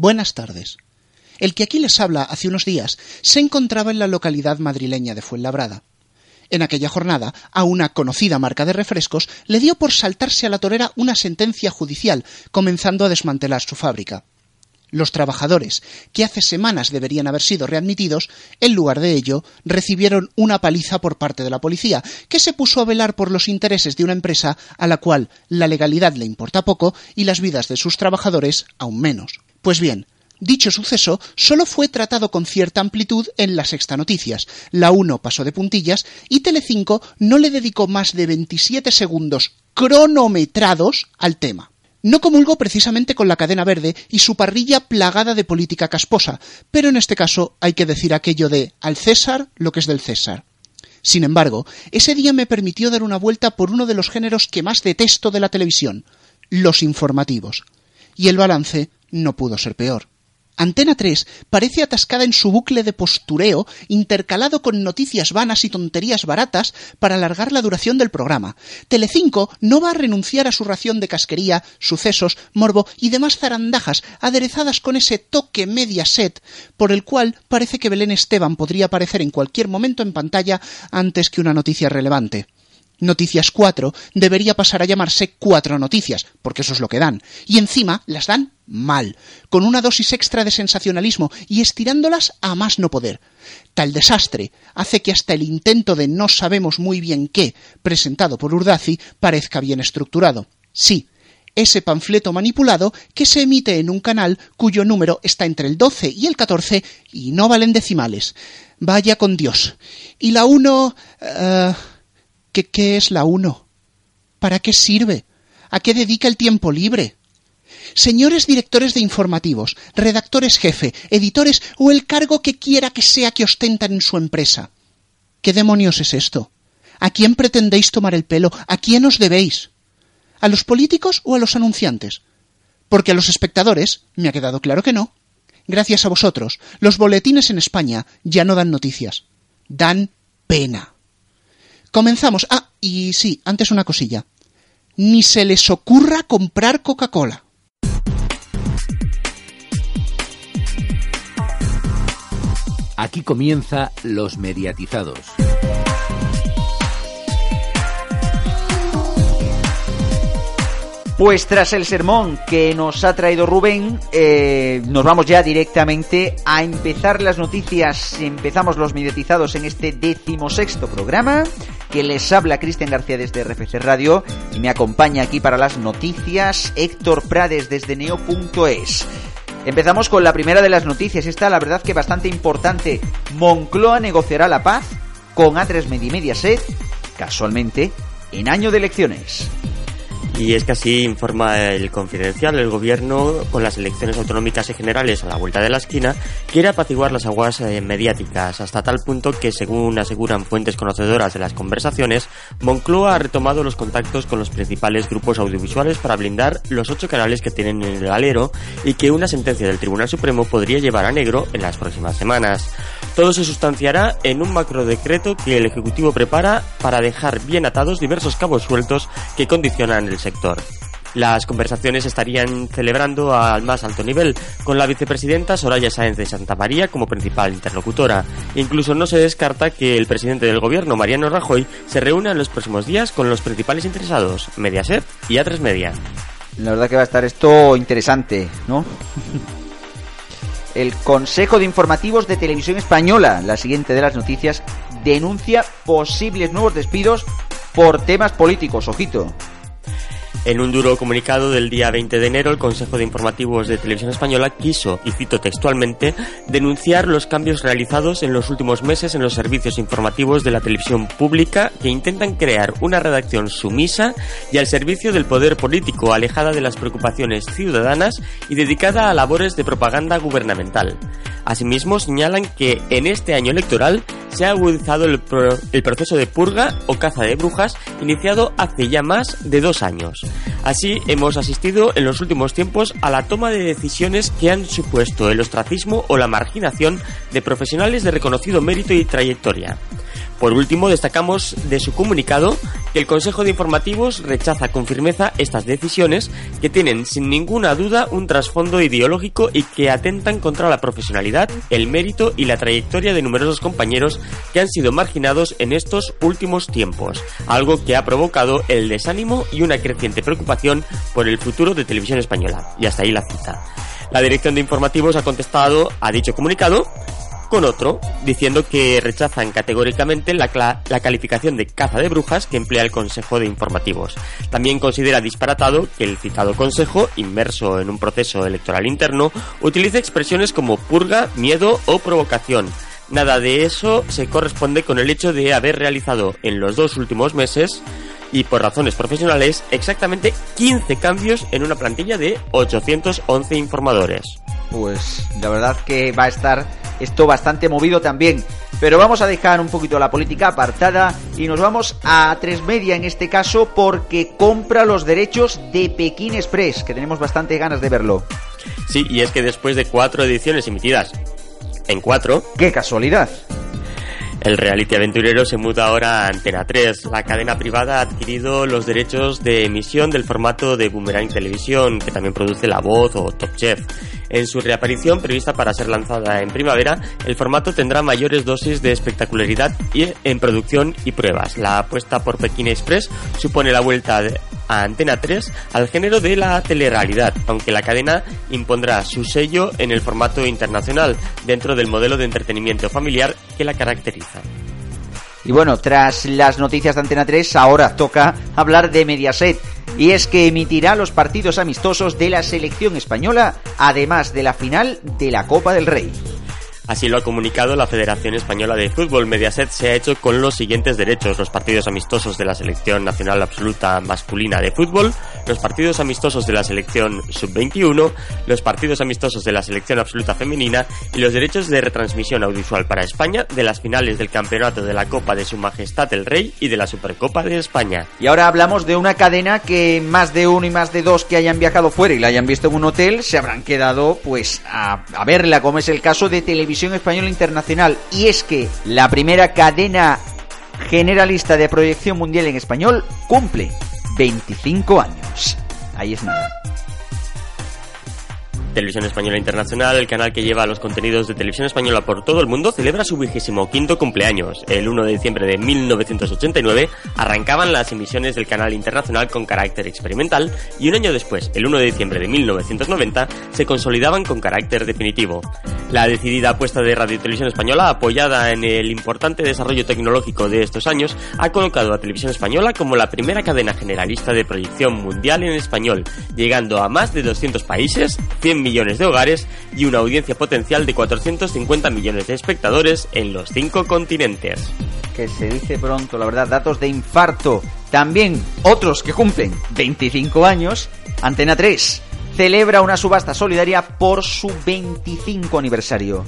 Buenas tardes. El que aquí les habla hace unos días se encontraba en la localidad madrileña de Fuenlabrada. En aquella jornada, a una conocida marca de refrescos le dio por saltarse a la torera una sentencia judicial, comenzando a desmantelar su fábrica. Los trabajadores, que hace semanas deberían haber sido readmitidos, en lugar de ello, recibieron una paliza por parte de la policía, que se puso a velar por los intereses de una empresa a la cual la legalidad le importa poco y las vidas de sus trabajadores aún menos. Pues bien, Dicho suceso solo fue tratado con cierta amplitud en la Sexta Noticias. La 1 pasó de puntillas y Telecinco no le dedicó más de 27 segundos cronometrados al tema. No comulgó precisamente con la cadena verde y su parrilla plagada de política casposa, pero en este caso hay que decir aquello de al César lo que es del César. Sin embargo, ese día me permitió dar una vuelta por uno de los géneros que más detesto de la televisión, los informativos. Y el balance no pudo ser peor. Antena 3 parece atascada en su bucle de postureo, intercalado con noticias vanas y tonterías baratas para alargar la duración del programa. Telecinco no va a renunciar a su ración de casquería, sucesos, morbo y demás zarandajas aderezadas con ese toque media set por el cual parece que Belén Esteban podría aparecer en cualquier momento en pantalla antes que una noticia relevante. Noticias 4 debería pasar a llamarse Cuatro Noticias, porque eso es lo que dan. Y encima las dan mal, con una dosis extra de sensacionalismo y estirándolas a más no poder. Tal desastre hace que hasta el intento de no sabemos muy bien qué, presentado por Urdazi, parezca bien estructurado. Sí, ese panfleto manipulado que se emite en un canal cuyo número está entre el 12 y el 14 y no valen decimales. Vaya con Dios. Y la 1... ¿Qué, es la UNO? ¿Para qué sirve? ¿A qué dedica el tiempo libre? Señores directores de informativos, redactores jefe, editores o el cargo que quiera que sea que ostentan en su empresa. ¿Qué demonios es esto? ¿A quién pretendéis tomar el pelo? ¿A quién os debéis? ¿A los políticos o a los anunciantes? Porque a los espectadores me ha quedado claro que no. Gracias a vosotros, los boletines en España ya no dan noticias, dan pena. Comenzamos. Ah, y sí, antes una cosilla. Ni se les ocurra comprar Coca-Cola. Aquí comienza Los Mediatizados. Pues tras el sermón que nos ha traído Rubén, eh, nos vamos ya directamente a empezar las noticias. Empezamos los mediatizados en este decimosexto programa que les habla Cristian García desde RFC Radio y me acompaña aquí para las noticias Héctor Prades desde neo.es. Empezamos con la primera de las noticias, esta la verdad que bastante importante. Moncloa negociará la paz con A3 Media Mediaset, casualmente, en año de elecciones. Y es que así informa el confidencial, el gobierno, con las elecciones autonómicas y generales a la vuelta de la esquina, quiere apaciguar las aguas eh, mediáticas, hasta tal punto que, según aseguran fuentes conocedoras de las conversaciones, Moncloa ha retomado los contactos con los principales grupos audiovisuales para blindar los ocho canales que tienen en el alero y que una sentencia del Tribunal Supremo podría llevar a negro en las próximas semanas. Todo se sustanciará en un macrodecreto que el Ejecutivo prepara para dejar bien atados diversos cabos sueltos que condicionan el sector. Las conversaciones estarían celebrando al más alto nivel, con la vicepresidenta Soraya Sáenz de Santa María como principal interlocutora. Incluso no se descarta que el presidente del gobierno, Mariano Rajoy, se reúna en los próximos días con los principales interesados, Mediaset y A3 Media. La verdad que va a estar esto interesante, ¿no? El Consejo de Informativos de Televisión Española, la siguiente de las noticias, denuncia posibles nuevos despidos por temas políticos. Ojito. En un duro comunicado del día 20 de enero, el Consejo de Informativos de Televisión Española quiso, y cito textualmente, denunciar los cambios realizados en los últimos meses en los servicios informativos de la televisión pública que intentan crear una redacción sumisa y al servicio del poder político, alejada de las preocupaciones ciudadanas y dedicada a labores de propaganda gubernamental. Asimismo, señalan que en este año electoral se ha agudizado el, proceso de purga o caza de brujas iniciado hace ya más de dos años. Así, hemos asistido en los últimos tiempos a la toma de decisiones que han supuesto el ostracismo o la marginación de profesionales de reconocido mérito y trayectoria. Por último, destacamos de su comunicado que el Consejo de Informativos rechaza con firmeza estas decisiones que tienen sin ninguna duda un trasfondo ideológico y que atentan contra la profesionalidad, el mérito y la trayectoria de numerosos compañeros que han sido marginados en estos últimos tiempos, algo que ha provocado el desánimo y una creciente preocupación por el futuro de televisión española. Y hasta ahí la cita. La dirección de informativos ha contestado a dicho comunicado con otro, diciendo que rechazan categóricamente la, la, calificación de caza de brujas que emplea el Consejo de Informativos. También considera disparatado que el citado Consejo, inmerso en un proceso electoral interno, utilice expresiones como purga, miedo o provocación. Nada de eso se corresponde con el hecho de haber realizado en los dos últimos meses y por razones profesionales exactamente 15 cambios en una plantilla de 811 informadores. Pues la verdad que va a estar esto bastante movido también. Pero vamos a dejar un poquito la política apartada y nos vamos a tres media en este caso porque compra los derechos de Pekín Express, que tenemos bastante ganas de verlo. Sí, y es que después de cuatro ediciones emitidas en cuatro... ¡Qué casualidad! El reality aventurero se muda ahora a Antena 3. La cadena privada ha adquirido los derechos de emisión del formato de Boomerang Televisión, que también produce La Voz o Top Chef. En su reaparición, prevista para ser lanzada en primavera, el formato tendrá mayores dosis de espectacularidad en producción y pruebas. La apuesta por Pekín Express supone la vuelta a Antena 3 al género de la telerrealidad, aunque la cadena impondrá su sello en el formato internacional dentro del modelo de entretenimiento familiar que la caracteriza. Y bueno, tras las noticias de Antena 3, ahora toca hablar de Mediaset. Y es que emitirá los partidos amistosos de la selección española, además de la final de la Copa del Rey. Así lo ha comunicado la Federación Española de Fútbol. Mediaset se ha hecho con los siguientes derechos. Los partidos amistosos de la Selección Nacional Absoluta Masculina de Fútbol, los partidos amistosos de la Selección Sub-21, los partidos amistosos de la Selección Absoluta Femenina y los derechos de retransmisión audiovisual para España de las finales del Campeonato de la Copa de Su Majestad el Rey y de la Supercopa de España. Y ahora hablamos de una cadena que más de uno y más de dos que hayan viajado fuera y la hayan visto en un hotel se habrán quedado pues a, verla, como es el caso de Televisión Española Internacional. Y es que la primera cadena generalista de proyección mundial en español cumple 25 años. Ahí es nada. Televisión Española Internacional, el canal que lleva los contenidos de televisión española por todo el mundo, celebra su vigésimo quinto cumpleaños. El 1 de diciembre de 1989 arrancaban las emisiones del canal internacional con carácter experimental y un año después, el 1 de diciembre de 1990, se consolidaban con carácter definitivo. La decidida apuesta de Radio Televisión Española, apoyada en el importante desarrollo tecnológico de estos años, ha colocado a Televisión Española como la primera cadena generalista de proyección mundial en español, llegando a más de 200 países, 100 millones de hogares y una audiencia potencial de 450 millones de espectadores en los cinco continentes. Que se dice pronto, la verdad, datos de infarto. También otros que cumplen 25 años, Antena 3 celebra una subasta solidaria por su 25 aniversario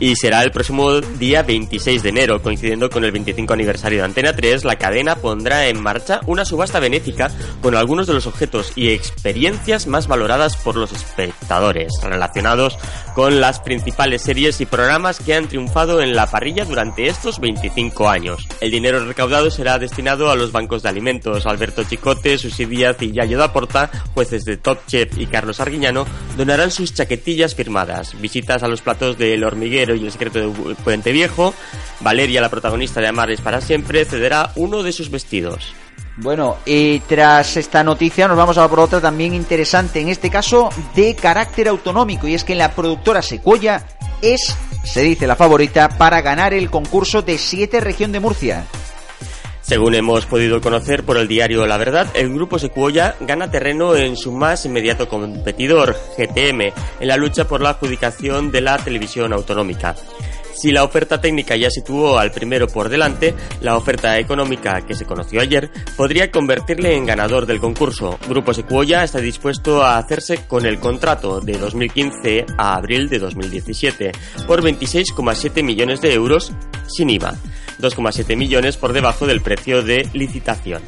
y será el próximo día 26 de enero, coincidiendo con el 25 aniversario de Antena 3, la cadena pondrá en marcha una subasta benéfica con algunos de los objetos y experiencias más valoradas por los espectadores, relacionados con las principales series y programas que han triunfado en la parrilla durante estos 25 años. El dinero recaudado será destinado a los bancos de alimentos. Alberto Chicote, Susi Díaz y Yayo Daporta, jueces de Top Chef y Carlos Arguiñano, donarán sus chaquetillas firmadas, visitas a los platos del hormiguero y el secreto de Puente Viejo, Valeria, la protagonista de Amar para siempre, cederá uno de sus vestidos. Bueno, y tras esta noticia nos vamos a por otra también interesante, en este caso de carácter autonómico, y es que la productora Secuoya es, se dice, la favorita para ganar el concurso de 7 región de Murcia. Según hemos podido conocer por el diario La Verdad, el grupo Secuoya gana terreno en su más inmediato competidor, GTM, en la lucha por la adjudicación de la televisión autonómica. Si la oferta técnica ya situó al primero por delante, la oferta económica que se conoció ayer podría convertirle en ganador del concurso. Grupo Secuoya está dispuesto a hacerse con el contrato de 2015 a abril de 2017 por 26,7 millones de euros sin IVA. 2,7 millones por debajo del precio de licitación.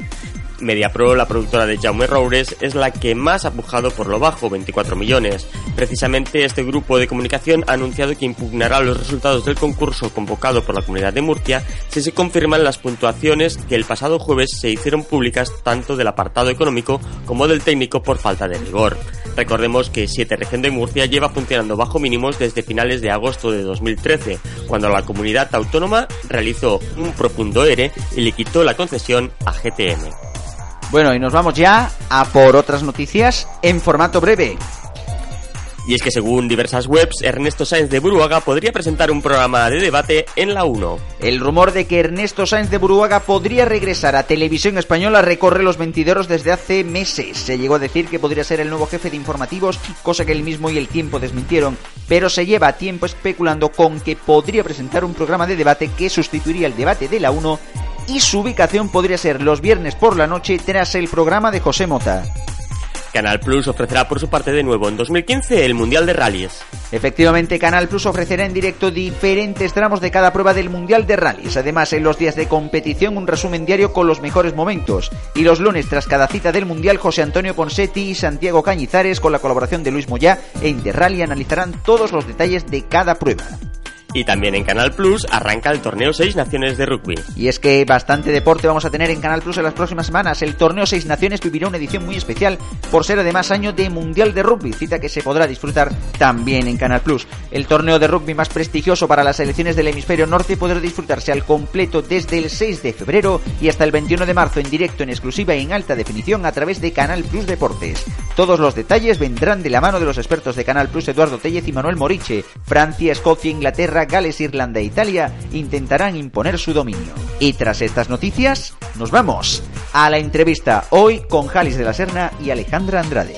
MediaPro, la productora de Jaume Roures, es la que más ha pujado por lo bajo, 24 millones. Precisamente este grupo de comunicación ha anunciado que impugnará los resultados del concurso convocado por la Comunidad de Murcia si se confirman las puntuaciones que el pasado jueves se hicieron públicas tanto del apartado económico como del técnico por falta de rigor. Recordemos que Siete Región de Murcia lleva funcionando bajo mínimos desde finales de agosto de 2013, cuando la comunidad autónoma realizó un profundo ERE y le quitó la concesión a GTM. Bueno, y nos vamos ya a por otras noticias en formato breve. Y es que según diversas webs, Ernesto Sáenz de Buruaga podría presentar un programa de debate en la 1. El rumor de que Ernesto Sáenz de Buruaga podría regresar a Televisión Española recorre los ventideros desde hace meses. Se llegó a decir que podría ser el nuevo jefe de informativos, cosa que él mismo y el tiempo desmintieron, pero se lleva tiempo especulando con que podría presentar un programa de debate que sustituiría el debate de la 1 y su ubicación podría ser los viernes por la noche tras el programa de José Mota. Canal Plus ofrecerá por su parte de nuevo en 2015 el Mundial de Rallys. Efectivamente, Canal Plus ofrecerá en directo diferentes tramos de cada prueba del Mundial de Rallys. Además, en los días de competición, un resumen diario con los mejores momentos. Y los lunes, tras cada cita del Mundial, José Antonio Ponsetti y Santiago Cañizares, con la colaboración de Luis Moyá e Interrally, analizarán todos los detalles de cada prueba. Y también en Canal Plus arranca el torneo Seis Naciones de Rugby. Y es que bastante deporte vamos a tener en Canal Plus en las próximas semanas. El torneo Seis Naciones vivirá una edición muy especial por ser además año de Mundial de Rugby, cita que se podrá disfrutar también en Canal Plus. El torneo de rugby más prestigioso para las selecciones del hemisferio norte podrá disfrutarse al completo desde el 6 de febrero y hasta el 21 de marzo en directo, en exclusiva y en alta definición a través de Canal Plus Deportes. Todos los detalles vendrán de la mano de los expertos de Canal Plus Eduardo Tellez y Manuel Moriche. Francia, Escocia, Inglaterra, Gales, Irlanda e Italia intentarán imponer su dominio. Y tras estas noticias, nos vamos a la entrevista hoy con Jalis de la Serna y Alejandra Andrade.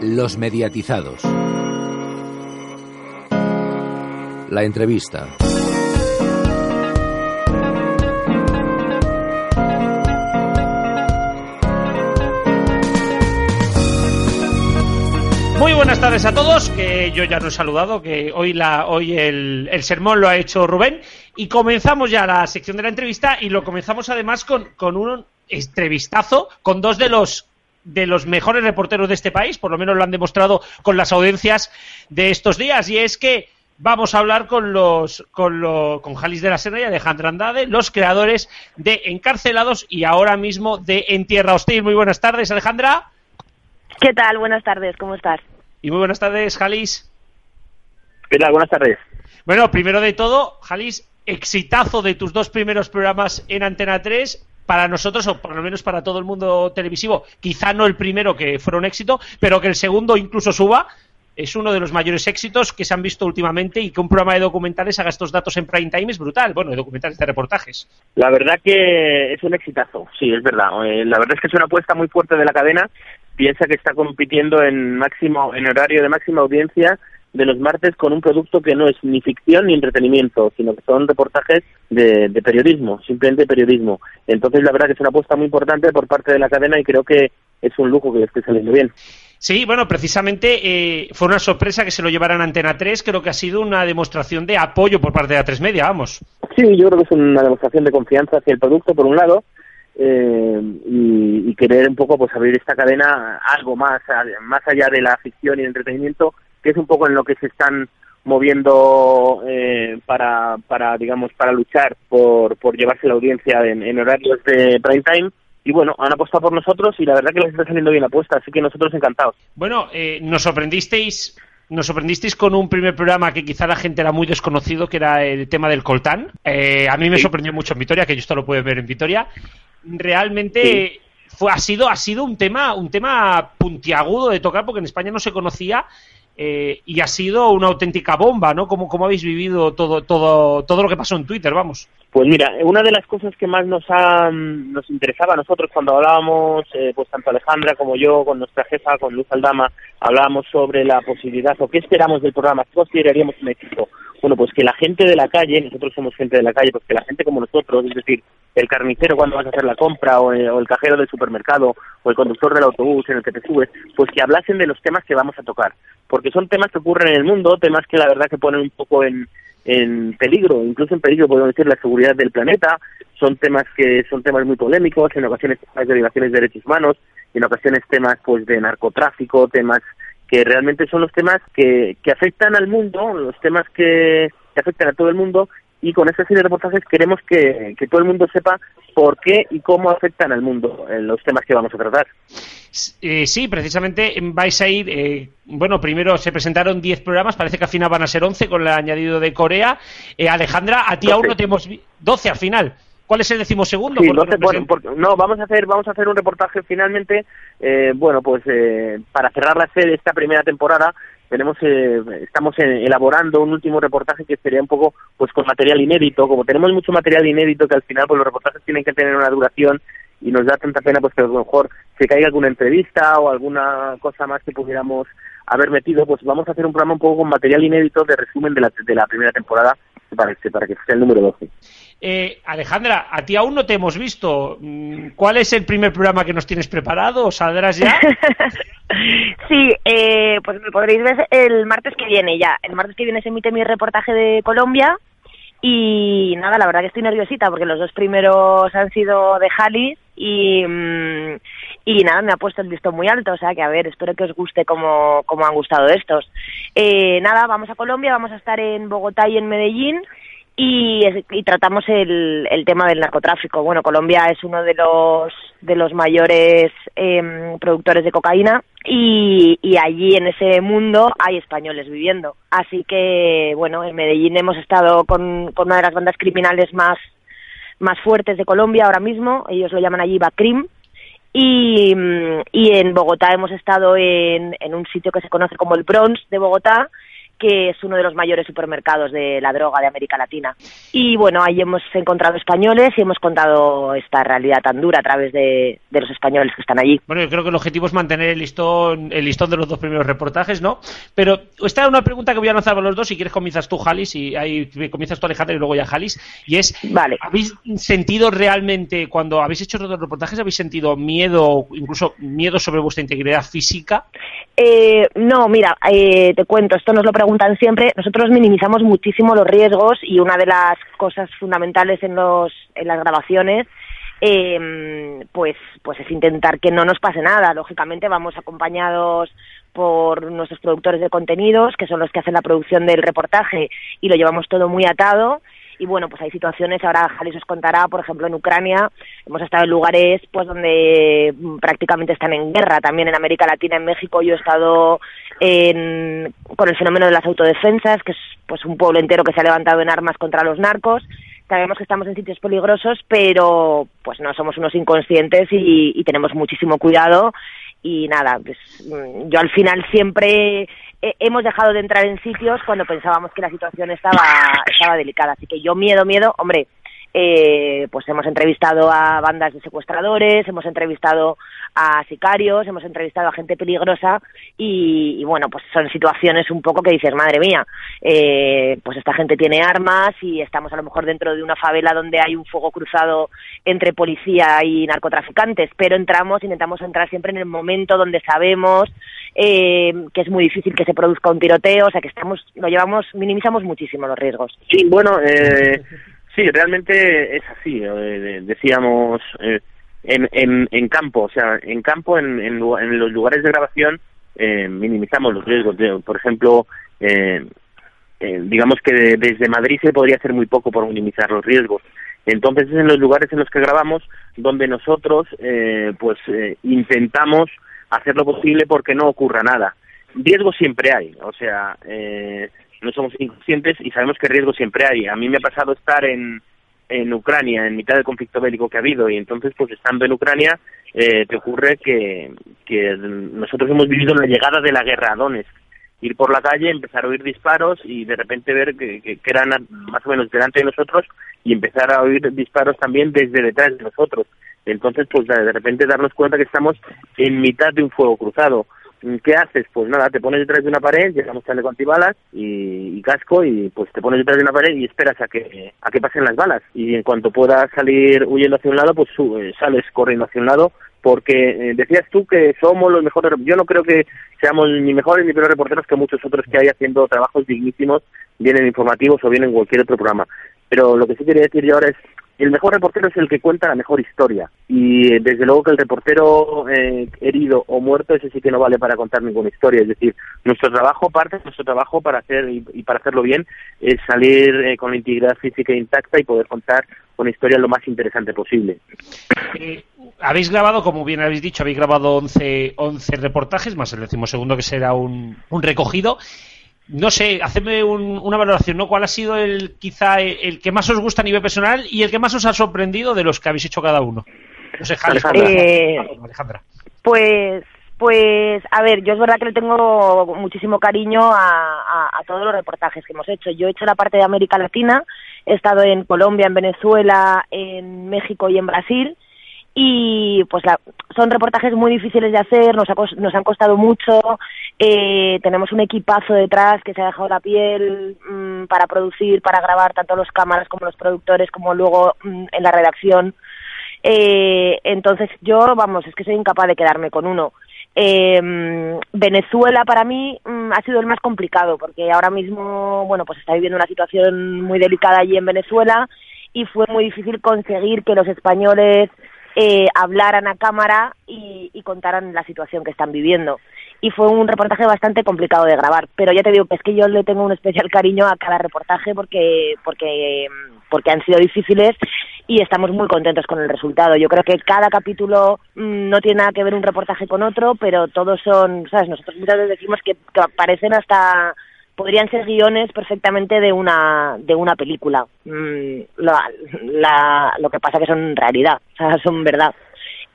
Los mediatizados. La entrevista. Muy buenas tardes a todos, que yo ya no he saludado, que hoy, la, hoy el, sermón lo ha hecho Rubén. Y comenzamos ya la sección de la entrevista y lo comenzamos además con, con un entrevistazo con dos de los de los mejores reporteros de este país, por lo menos lo han demostrado con las audiencias de estos días, y es que vamos a hablar con los con, lo, con Jalis de la Serna y Alejandra Andrade, los creadores de Encarcelados y ahora mismo de En Tierra Hostil. Muy buenas tardes, Alejandra. ¿Qué tal? Buenas tardes, ¿cómo estás? Y muy buenas tardes, Jalis. ¿Qué tal? Buenas tardes. Bueno, primero de todo, Jalis, exitazo de tus dos primeros programas en Antena 3. Para nosotros, o por lo menos para todo el mundo televisivo, quizá no el primero que fuera un éxito, pero que el segundo incluso suba, es uno de los mayores éxitos que se han visto últimamente y que un programa de documentales haga estos datos en prime time es brutal. Bueno, de documentales de reportajes. La verdad que es un exitazo, sí, es verdad. Eh, La verdad es que es una apuesta muy fuerte de la cadena. Piensa que está compitiendo en máximo, en horario de máxima audiencia de los martes con un producto que no es ni ficción ni entretenimiento, sino que son reportajes de, de periodismo, simplemente periodismo. Entonces, la verdad que es una apuesta muy importante por parte de la cadena y creo que es un lujo que le esté saliendo bien. Sí, bueno, precisamente eh, fue una sorpresa que se lo llevaran a Antena 3. Creo que ha sido una demostración de apoyo por parte de A3 Media, vamos. Sí, yo creo que es una demostración de confianza hacia el producto, por un lado, eh, y, querer un poco pues abrir esta cadena algo más, más allá de la ficción y el entretenimiento, que es un poco en lo que se están moviendo eh, para, para, digamos, para luchar por, por llevarse la audiencia en, en horarios de prime time. Y bueno, han apostado por nosotros y la verdad que les está saliendo bien la apuesta, así que nosotros encantados. Bueno, eh, nos sorprendisteis. Nos sorprendisteis con un primer programa que quizá la gente era muy desconocido, que era el tema del coltán. Eh, a mí me sorprendió mucho en Vitoria, que yo esto lo puedo ver en Vitoria. Realmente fue, ha sido, ha sido un tema, un tema puntiagudo de tocar, porque en España no se conocía eh, y ha sido una auténtica bomba, ¿no? ¿Cómo, cómo habéis vivido todo, todo, todo lo que pasó en Twitter, vamos? Pues mira, una de las cosas que más nos ha, nos interesaba a nosotros cuando hablábamos, eh, pues tanto Alejandra como yo, con nuestra jefa, con Luz Aldama, hablábamos sobre la posibilidad o qué esperamos del programa, qué consideraríamos un éxito. Bueno, pues que la gente de la calle, nosotros somos gente de la calle, pues que la gente como nosotros, es decir, el carnicero cuando vas a hacer la compra o el, o el cajero del supermercado o el conductor del autobús en el que te subes, pues que hablasen de los temas que vamos a tocar, porque son temas que ocurren en el mundo, temas que la verdad que ponen un poco en, en peligro, incluso en peligro podemos decir la seguridad del planeta, son temas que son temas muy polémicos, en ocasiones temas de violaciones de derechos humanos, en ocasiones temas pues de narcotráfico, temas que realmente son los temas que, que afectan al mundo, los temas que, que afectan a todo el mundo y con esta serie de reportajes queremos que, que todo el mundo sepa por qué y cómo afectan al mundo en los temas que vamos a tratar. Eh, sí, precisamente vais a ir. Eh, bueno, primero se presentaron 10 programas, parece que al final van a ser 11 con el añadido de Corea. Eh, Alejandra, a ti aún no te hemos. vi- 12 al final. ¿Cuál es el decimosegundo? Sí, Porque no, te- vamos a hacer vamos a hacer un reportaje finalmente, eh, bueno, pues eh, para cerrar la serie esta primera temporada tenemos eh, estamos eh, elaborando un último reportaje que sería un poco pues con material inédito, como tenemos mucho material inédito que al final pues los reportajes tienen que tener una duración y nos da tanta pena pues que a lo mejor se caiga alguna entrevista o alguna cosa más que pudiéramos haber metido, pues vamos a hacer un programa un poco con material inédito de resumen de la, de la primera temporada para que, para que sea el número 12. Eh, Alejandra, a ti aún no te hemos visto. Mm, ¿Cuál es el primer programa que nos tienes preparado? ¿O saldrás ya? sí, eh, pues me podréis ver el martes que viene ya. El martes que viene se emite mi reportaje de Colombia y nada, la verdad que estoy nerviosita porque los dos primeros han sido de Jalis y, mm, y nada, me ha puesto el listón muy alto, o sea que a ver, espero que os guste como, como han gustado estos. Eh, nada, vamos a Colombia, vamos a estar en Bogotá y en Medellín y, y tratamos el, el tema del narcotráfico. Bueno, Colombia es uno de los de los mayores em, productores de cocaína y, allí en ese mundo hay españoles viviendo. Así que, bueno, en Medellín hemos estado con, con una de las bandas criminales más más fuertes de Colombia ahora mismo, ellos lo llaman allí Bacrim, y, mm, y en Bogotá hemos estado en, en un sitio que se conoce como el Bronx de Bogotá, que es uno de los mayores supermercados de la droga de América Latina. Y bueno, ahí hemos encontrado españoles y hemos contado esta realidad tan dura a través de, de los españoles que están allí. Bueno, yo creo que el objetivo es mantener el listón, el listón de los dos primeros reportajes, ¿no? Pero esta es una pregunta que voy a lanzar a los dos. Si quieres, comienzas tú, Jalis, y ahí comienzas tú, Alejandra, y luego ya Jalis. Y es, Vale. ¿habéis sentido realmente, cuando habéis hecho los dos reportajes, habéis sentido miedo, incluso miedo sobre vuestra integridad física? Eh, no, mira, eh, te cuento, esto nos lo preguntan siempre. Nosotros minimizamos muchísimo los riesgos y una de las cosas fundamentales en, los, en las grabaciones eh, pues, pues es intentar que no nos pase nada. Lógicamente vamos acompañados por nuestros productores de contenidos, que son los que hacen la producción del reportaje y lo llevamos todo muy atado. Y bueno, pues hay situaciones, ahora Jalis os contará, por ejemplo, en Ucrania, hemos estado en lugares pues donde mm, prácticamente están en guerra, también en América Latina, en México, yo he estado en, con el fenómeno de las autodefensas, que es pues un pueblo entero que se ha levantado en armas contra los narcos. Sabemos que estamos en sitios peligrosos, pero pues no somos unos inconscientes y, y tenemos muchísimo cuidado. Y nada, pues mm, yo al final siempre hemos dejado de entrar en sitios cuando pensábamos que la situación estaba, estaba delicada. Así que yo miedo, miedo, hombre, eh, pues hemos entrevistado a bandas de secuestradores, hemos entrevistado a sicarios, hemos entrevistado a gente peligrosa y, y bueno, pues son situaciones un poco que dices, madre mía, eh, pues esta gente tiene armas y estamos a lo mejor dentro de una favela donde hay un fuego cruzado entre policía y narcotraficantes, pero entramos, intentamos entrar siempre en el momento donde sabemos eh, que es muy difícil que se produzca un tiroteo, o sea que estamos, lo llevamos, minimizamos muchísimo los riesgos. Sí, bueno, eh, sí, realmente es así. eh, decíamos eh, en, en, en campo, o sea, en campo, en, en, en los lugares de grabación, eh, minimizamos los riesgos. De- por ejemplo, eh, eh, digamos que de- desde Madrid se podría hacer muy poco por minimizar los riesgos. Entonces es en los lugares en los que grabamos donde nosotros, eh, pues, intentamos hacer lo posible porque no ocurra nada. Riesgo siempre hay, o sea, eh, no somos inconscientes y sabemos que riesgo siempre hay. A mí me ha pasado estar en, en Ucrania en mitad del conflicto bélico que ha habido y entonces pues estando en Ucrania eh, te ocurre que, que nosotros hemos vivido la llegada de la guerra a Donetsk ir por la calle, empezar a oír disparos y de repente ver que, que, que eran más o menos delante de nosotros y empezar a oír disparos también desde detrás de nosotros. Entonces, pues de repente darnos cuenta que estamos en mitad de un fuego cruzado. ¿Qué haces? Pues nada, te pones detrás de una pared, llevamos chaleco antibalas y, y casco y pues te pones detrás de una pared y esperas a que a que pasen las balas y en cuanto puedas salir huyendo hacia un lado, pues eh, sales corriendo hacia un lado porque eh, decías tú que somos los mejores, yo no creo que seamos ni mejores ni peores reporteros que muchos otros que hay haciendo trabajos dignísimos, bien en informativos o bien en cualquier otro programa. Pero lo que sí quería decir yo ahora es el mejor reportero es el que cuenta la mejor historia. Y eh, desde luego que el reportero eh, herido o muerto, ese sí que no vale para contar ninguna historia. Es decir, nuestro trabajo, parte de nuestro trabajo para hacer y, para hacerlo bien, es salir eh, con la integridad física intacta y poder contar una historia lo más interesante posible. habéis grabado, como bien habéis dicho, habéis grabado 11, 11 reportajes, más el decimosegundo que será un, un recogido no sé, hacedme una valoración, ¿no? ¿Cuál ha sido el quizá el, que más os gusta a nivel personal y el que más os ha sorprendido de los que habéis hecho cada uno? No sé, Alejandra. Eh, pues, pues, a ver, yo es verdad que le tengo muchísimo cariño a, todos los reportajes que hemos hecho. Yo he hecho la parte de América Latina, he estado en Colombia, en Venezuela, en México y en Brasil y pues son reportajes muy difíciles de hacer, nos, nos han costado mucho, eh, tenemos un equipazo detrás que se ha dejado la piel mm, para producir, para grabar tanto los cámaras como los productores, como luego mm, en la redacción. Eh, entonces yo, vamos, es que soy incapaz de quedarme con uno. Eh, Venezuela para mí mm, ha sido el más complicado porque ahora mismo, bueno, pues está viviendo una situación muy delicada allí en Venezuela y fue muy difícil conseguir que los españoles eh, hablaran a cámara y, y, contaran la situación que están viviendo. Y fue un reportaje bastante complicado de grabar, pero ya te digo que es que yo le tengo un especial cariño a cada reportaje porque, porque, porque han sido difíciles y estamos muy contentos con el resultado. Yo creo que cada capítulo mm, no tiene nada que ver un reportaje con otro, pero todos son, ¿sabes? Nosotros muchas veces decimos que, que parecen hasta podrían ser guiones perfectamente de una de una película. Mm, lo que pasa que son realidad, o sea, son verdad.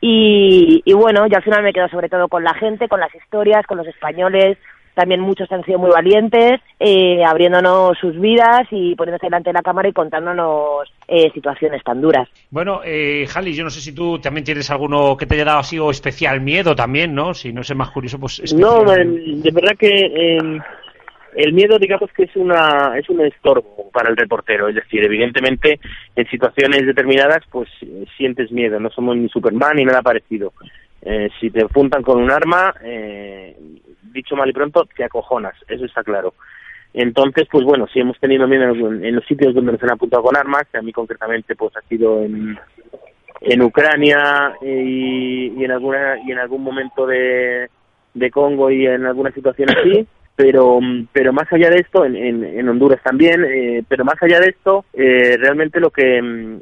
Y, y bueno, yo al final me quedo sobre todo con la gente, con las historias, con los españoles. También muchos han sido muy valientes, eh, abriéndonos sus vidas y poniéndose delante de la cámara y contándonos eh, situaciones tan duras. Bueno, eh, Jali, yo no sé si tú también tienes alguno que te haya dado así o especial miedo también, ¿no? Si no sé más curioso, pues... No, de verdad que el miedo digamos que es una es un estorbo para el reportero. Es decir evidentemente en situaciones determinadas pues sientes miedo. No somos ni Superman ni nada parecido. Eh, si te apuntan con un arma eh, dicho mal y pronto te acojonas. Eso está claro. Entonces pues bueno si hemos tenido miedo en, los sitios donde nos han apuntado con armas que a mí concretamente pues ha sido en en Ucrania eh, y, y en alguna y en algún momento de de Congo y en alguna situación así pero pero más allá de esto en, en, Honduras también eh, pero más allá de esto eh, realmente lo que mm,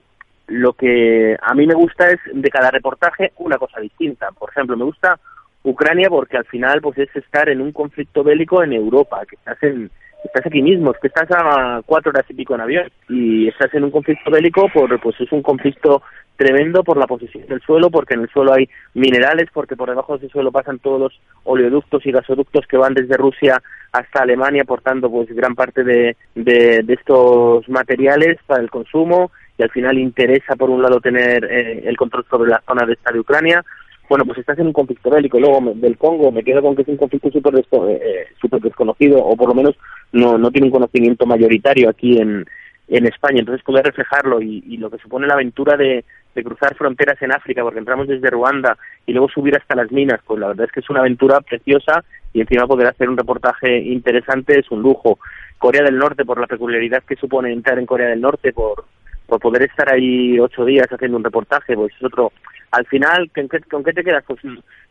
lo que a mí me gusta es de cada reportaje una cosa distinta. Por ejemplo me gusta Ucrania porque al final pues es estar en un conflicto bélico en Europa que estás en estás aquí mismo, es que estás a cuatro horas y pico en avión y estás en un conflicto bélico por pues es un conflicto tremendo por la posición del suelo, porque en el suelo hay minerales, porque por debajo de ese suelo pasan todos los oleoductos y gasoductos que van desde Rusia hasta Alemania, portando pues gran parte de, de, estos materiales para el consumo y al final interesa por un lado tener eh, el control sobre la zona de esta de Ucrania. Bueno, pues estás en un conflicto bélico. Luego del Congo me quedo con que es un conflicto súper eh, eh, desconocido o por lo menos no, no tiene un conocimiento mayoritario aquí en, en España. Entonces poder reflejarlo y lo que supone la aventura de, de cruzar fronteras en África, porque entramos desde Ruanda y luego subir hasta las minas, pues la verdad es que es una aventura preciosa y encima poder hacer un reportaje interesante es un lujo. Corea del Norte, por la peculiaridad que supone entrar en Corea del Norte, por, por poder estar ahí ocho días haciendo un reportaje, pues es otro. Al final, ¿con qué, con qué te quedas? Pues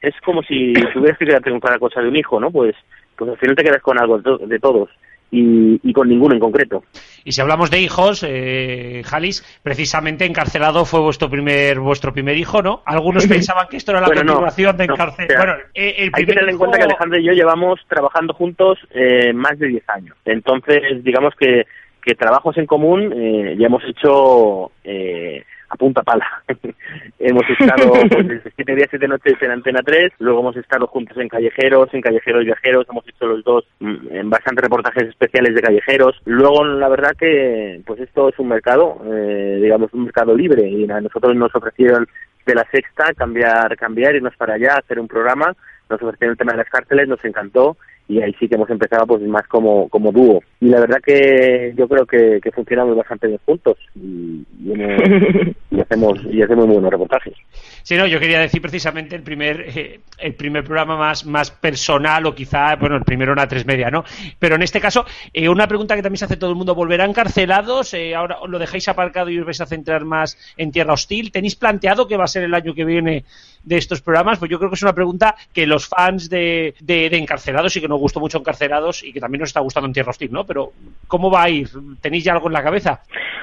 es como si tuvieras que quedarte con cada cosa de un hijo, ¿no? Pues, pues al final te quedas con algo de todos y, con ninguno en concreto. Y si hablamos de hijos, eh, Jalis, precisamente encarcelado fue vuestro primer vuestro primer hijo, ¿no? Algunos pensaban que esto era la continuación de encarcelar. bueno, eh, el hay que tener en cuenta que Alejandro y yo llevamos trabajando juntos eh, más de 10 años. Entonces, digamos que, que trabajos en común eh, ya hemos hecho eh, a punta pala. hemos estado pues, siete días, siete noches en Antena 3, luego hemos estado juntos en Callejeros, en Callejeros Viajeros, hemos hecho los dos mm, en bastantes reportajes especiales de callejeros. Luego, la verdad que pues esto es un mercado, eh, digamos, un mercado libre y a nosotros nos ofrecieron de la sexta cambiar, cambiar, irnos para allá, hacer un programa nos ofrecieron el tema de las cárceles, nos encantó y ahí sí que hemos empezado pues más como, como dúo. Y la verdad que yo creo que, que funcionamos bastante bien juntos y, y, hacemos y hacemos muy buenos reportajes. Sí, no, yo quería decir precisamente el primer eh, el primer programa más, más personal o quizá, bueno, el primero una tres media, ¿no? Pero en este caso, eh, una pregunta que también se hace todo el mundo, ¿volverán encarcelados? Eh, ahora lo dejáis aparcado y os vais a centrar más en tierra hostil. ¿Tenéis planteado que va a ser el año que viene de estos programas? Pues yo creo que es una pregunta que los fans de, de, de encarcelados y que nos gustó mucho encarcelados y que también nos está gustando en tierra hostil, ¿no? Pero ¿cómo va a ir? ¿Tenéis ya algo en la cabeza?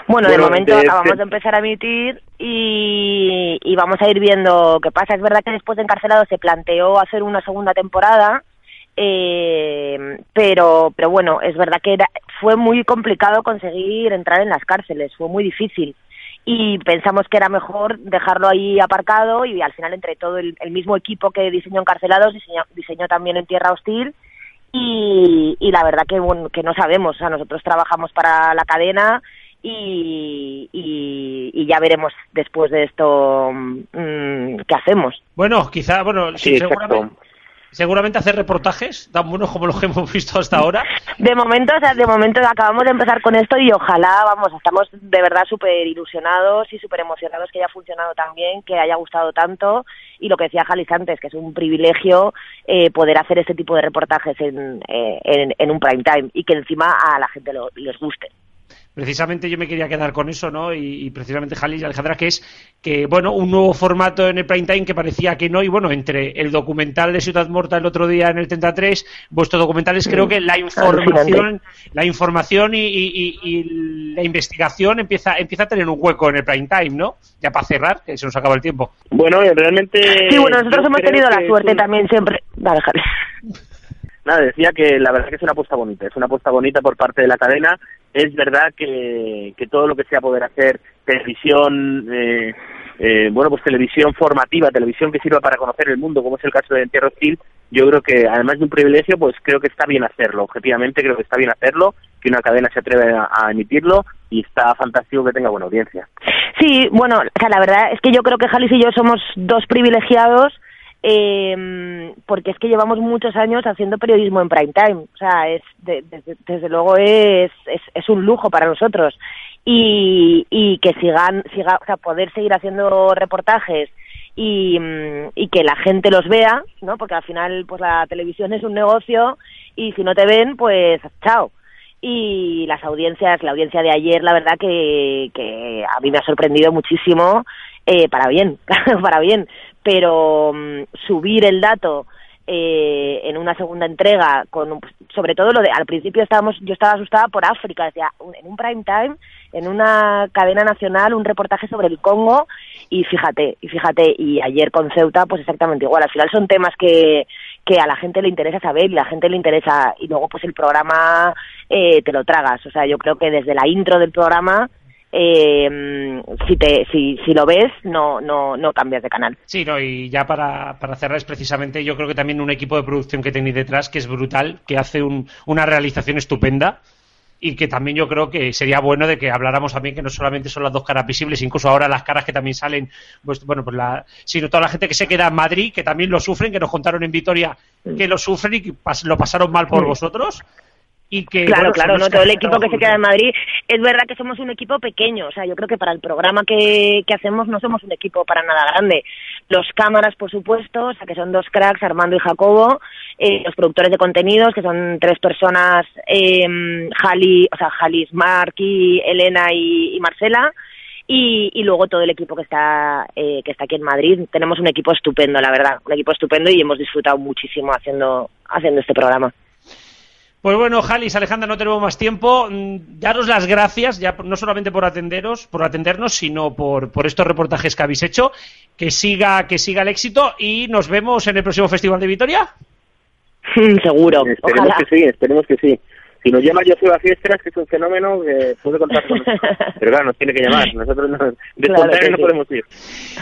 Bueno, de momento acabamos de empezar a emitir y, y, vamos a ir viendo qué pasa. Es verdad que después de Encarcelado se planteó hacer una segunda temporada, eh, pero, pero bueno, es verdad que era, fue muy complicado conseguir entrar en las cárceles, fue muy difícil. Y pensamos que era mejor dejarlo ahí aparcado y al final entre todo el, mismo equipo que diseñó Encarcelados diseñó, diseñó también en Tierra Hostil y, y la verdad que, bueno, que no sabemos, o sea, nosotros trabajamos para la cadena y, y, y, ya veremos después de esto mmm, qué hacemos. Bueno, quizá, bueno, sí, seguramente, seguramente hacer reportajes tan buenos como los que hemos visto hasta ahora. De momento, o sea, de momento acabamos de empezar con esto y ojalá, vamos, estamos de verdad súper ilusionados y súper emocionados que haya funcionado tan bien, que haya gustado tanto y lo que decía Jalis antes, que es un privilegio eh, poder hacer este tipo de reportajes en, eh, en, en, un prime time y que encima a la gente lo, les guste precisamente yo me quería quedar con eso, ¿no? Y, y precisamente Jalis y Alejandra, que es que, bueno, un nuevo formato en el prime time que parecía que no, y bueno, entre el documental de Ciudad Morta el otro día en el 33, vuestros documentales, creo que la información, la información y, y, y, la investigación empieza, empieza a tener un hueco en el prime time, ¿no? Ya para cerrar, que se nos acaba el tiempo. Bueno, realmente... Sí, bueno, nosotros hemos tenido la suerte también siempre... Vale, Jalis. Nada, decía que la verdad que es una apuesta bonita, es una apuesta bonita por parte de la cadena. Es verdad que, que todo lo que sea poder hacer televisión, eh, eh, bueno, pues televisión formativa, televisión que sirva para conocer el mundo, como es el caso de Entierro Hostil, yo creo que además de un privilegio, pues creo que está bien hacerlo, objetivamente creo que está bien hacerlo, que una cadena se atreve a, a emitirlo y está fantástico que tenga buena audiencia. Sí, bueno, o sea, la verdad es que yo creo que Jalis y yo somos dos privilegiados eh, porque es que llevamos muchos años haciendo periodismo en prime time, o sea, es de, de, desde luego es, es, es, un lujo para nosotros. Y, y que sigan, siga, o sea, poder seguir haciendo reportajes y, y que la gente los vea, ¿no? Porque al final, pues la televisión es un negocio y si no te ven, pues chao y las audiencias, la audiencia de ayer, la verdad que, que a mí me ha sorprendido muchísimo, eh, para bien, para bien, pero um, subir el dato eh, en una segunda entrega con sobre todo lo de al principio estábamos yo estaba asustada por África decía en un prime time en una cadena nacional un reportaje sobre el Congo y fíjate y fíjate y ayer con Ceuta pues exactamente igual. Al final son temas que que a la gente le interesa saber y la gente le interesa y luego pues el programa eh, te lo tragas. O sea yo creo que desde la intro del programa eh, si te si, si lo ves no no no cambias de canal. Sí no y ya para, para cerrar es precisamente yo creo que también un equipo de producción que tenéis detrás que es brutal que hace un, una realización estupenda y que también yo creo que sería bueno de que habláramos también que no solamente son las dos caras visibles, incluso ahora las caras que también salen, pues bueno, pues la, sino toda la gente que se queda en Madrid, que también lo sufren, que nos contaron en Vitoria que lo sufren y que pas, lo pasaron mal por vosotros y que claro bueno, claro no todo el equipo que se queda en Madrid es verdad que somos un equipo pequeño o sea yo creo que para el programa que, que hacemos no somos un equipo para nada grande. Los cámaras por supuesto o sea que son dos cracks Armando y Jacobo eh, los productores de contenidos que son tres personas eh, Jali o sea Jalis Elena y, y Marcela y, y, luego todo el equipo que está eh, que está aquí en Madrid. Tenemos un equipo estupendo la verdad un equipo estupendo y hemos disfrutado muchísimo haciendo haciendo este programa pues bueno, Jalis, Alejandra, no tenemos más tiempo. Daros las gracias, ya no solamente por atenderos, por atendernos, sino por, por estos reportajes que habéis hecho. Que siga, que siga el éxito y nos vemos en el próximo Festival de Vitoria. Seguro. Esperemos Ojalá. que sí, esperemos que sí. Si nos llama Yo a Fiestras, que es un fenómeno, eh, puede contar con nosotros. Pero claro, nos tiene que llamar. Nosotros no, de Claro no sí. podemos ir.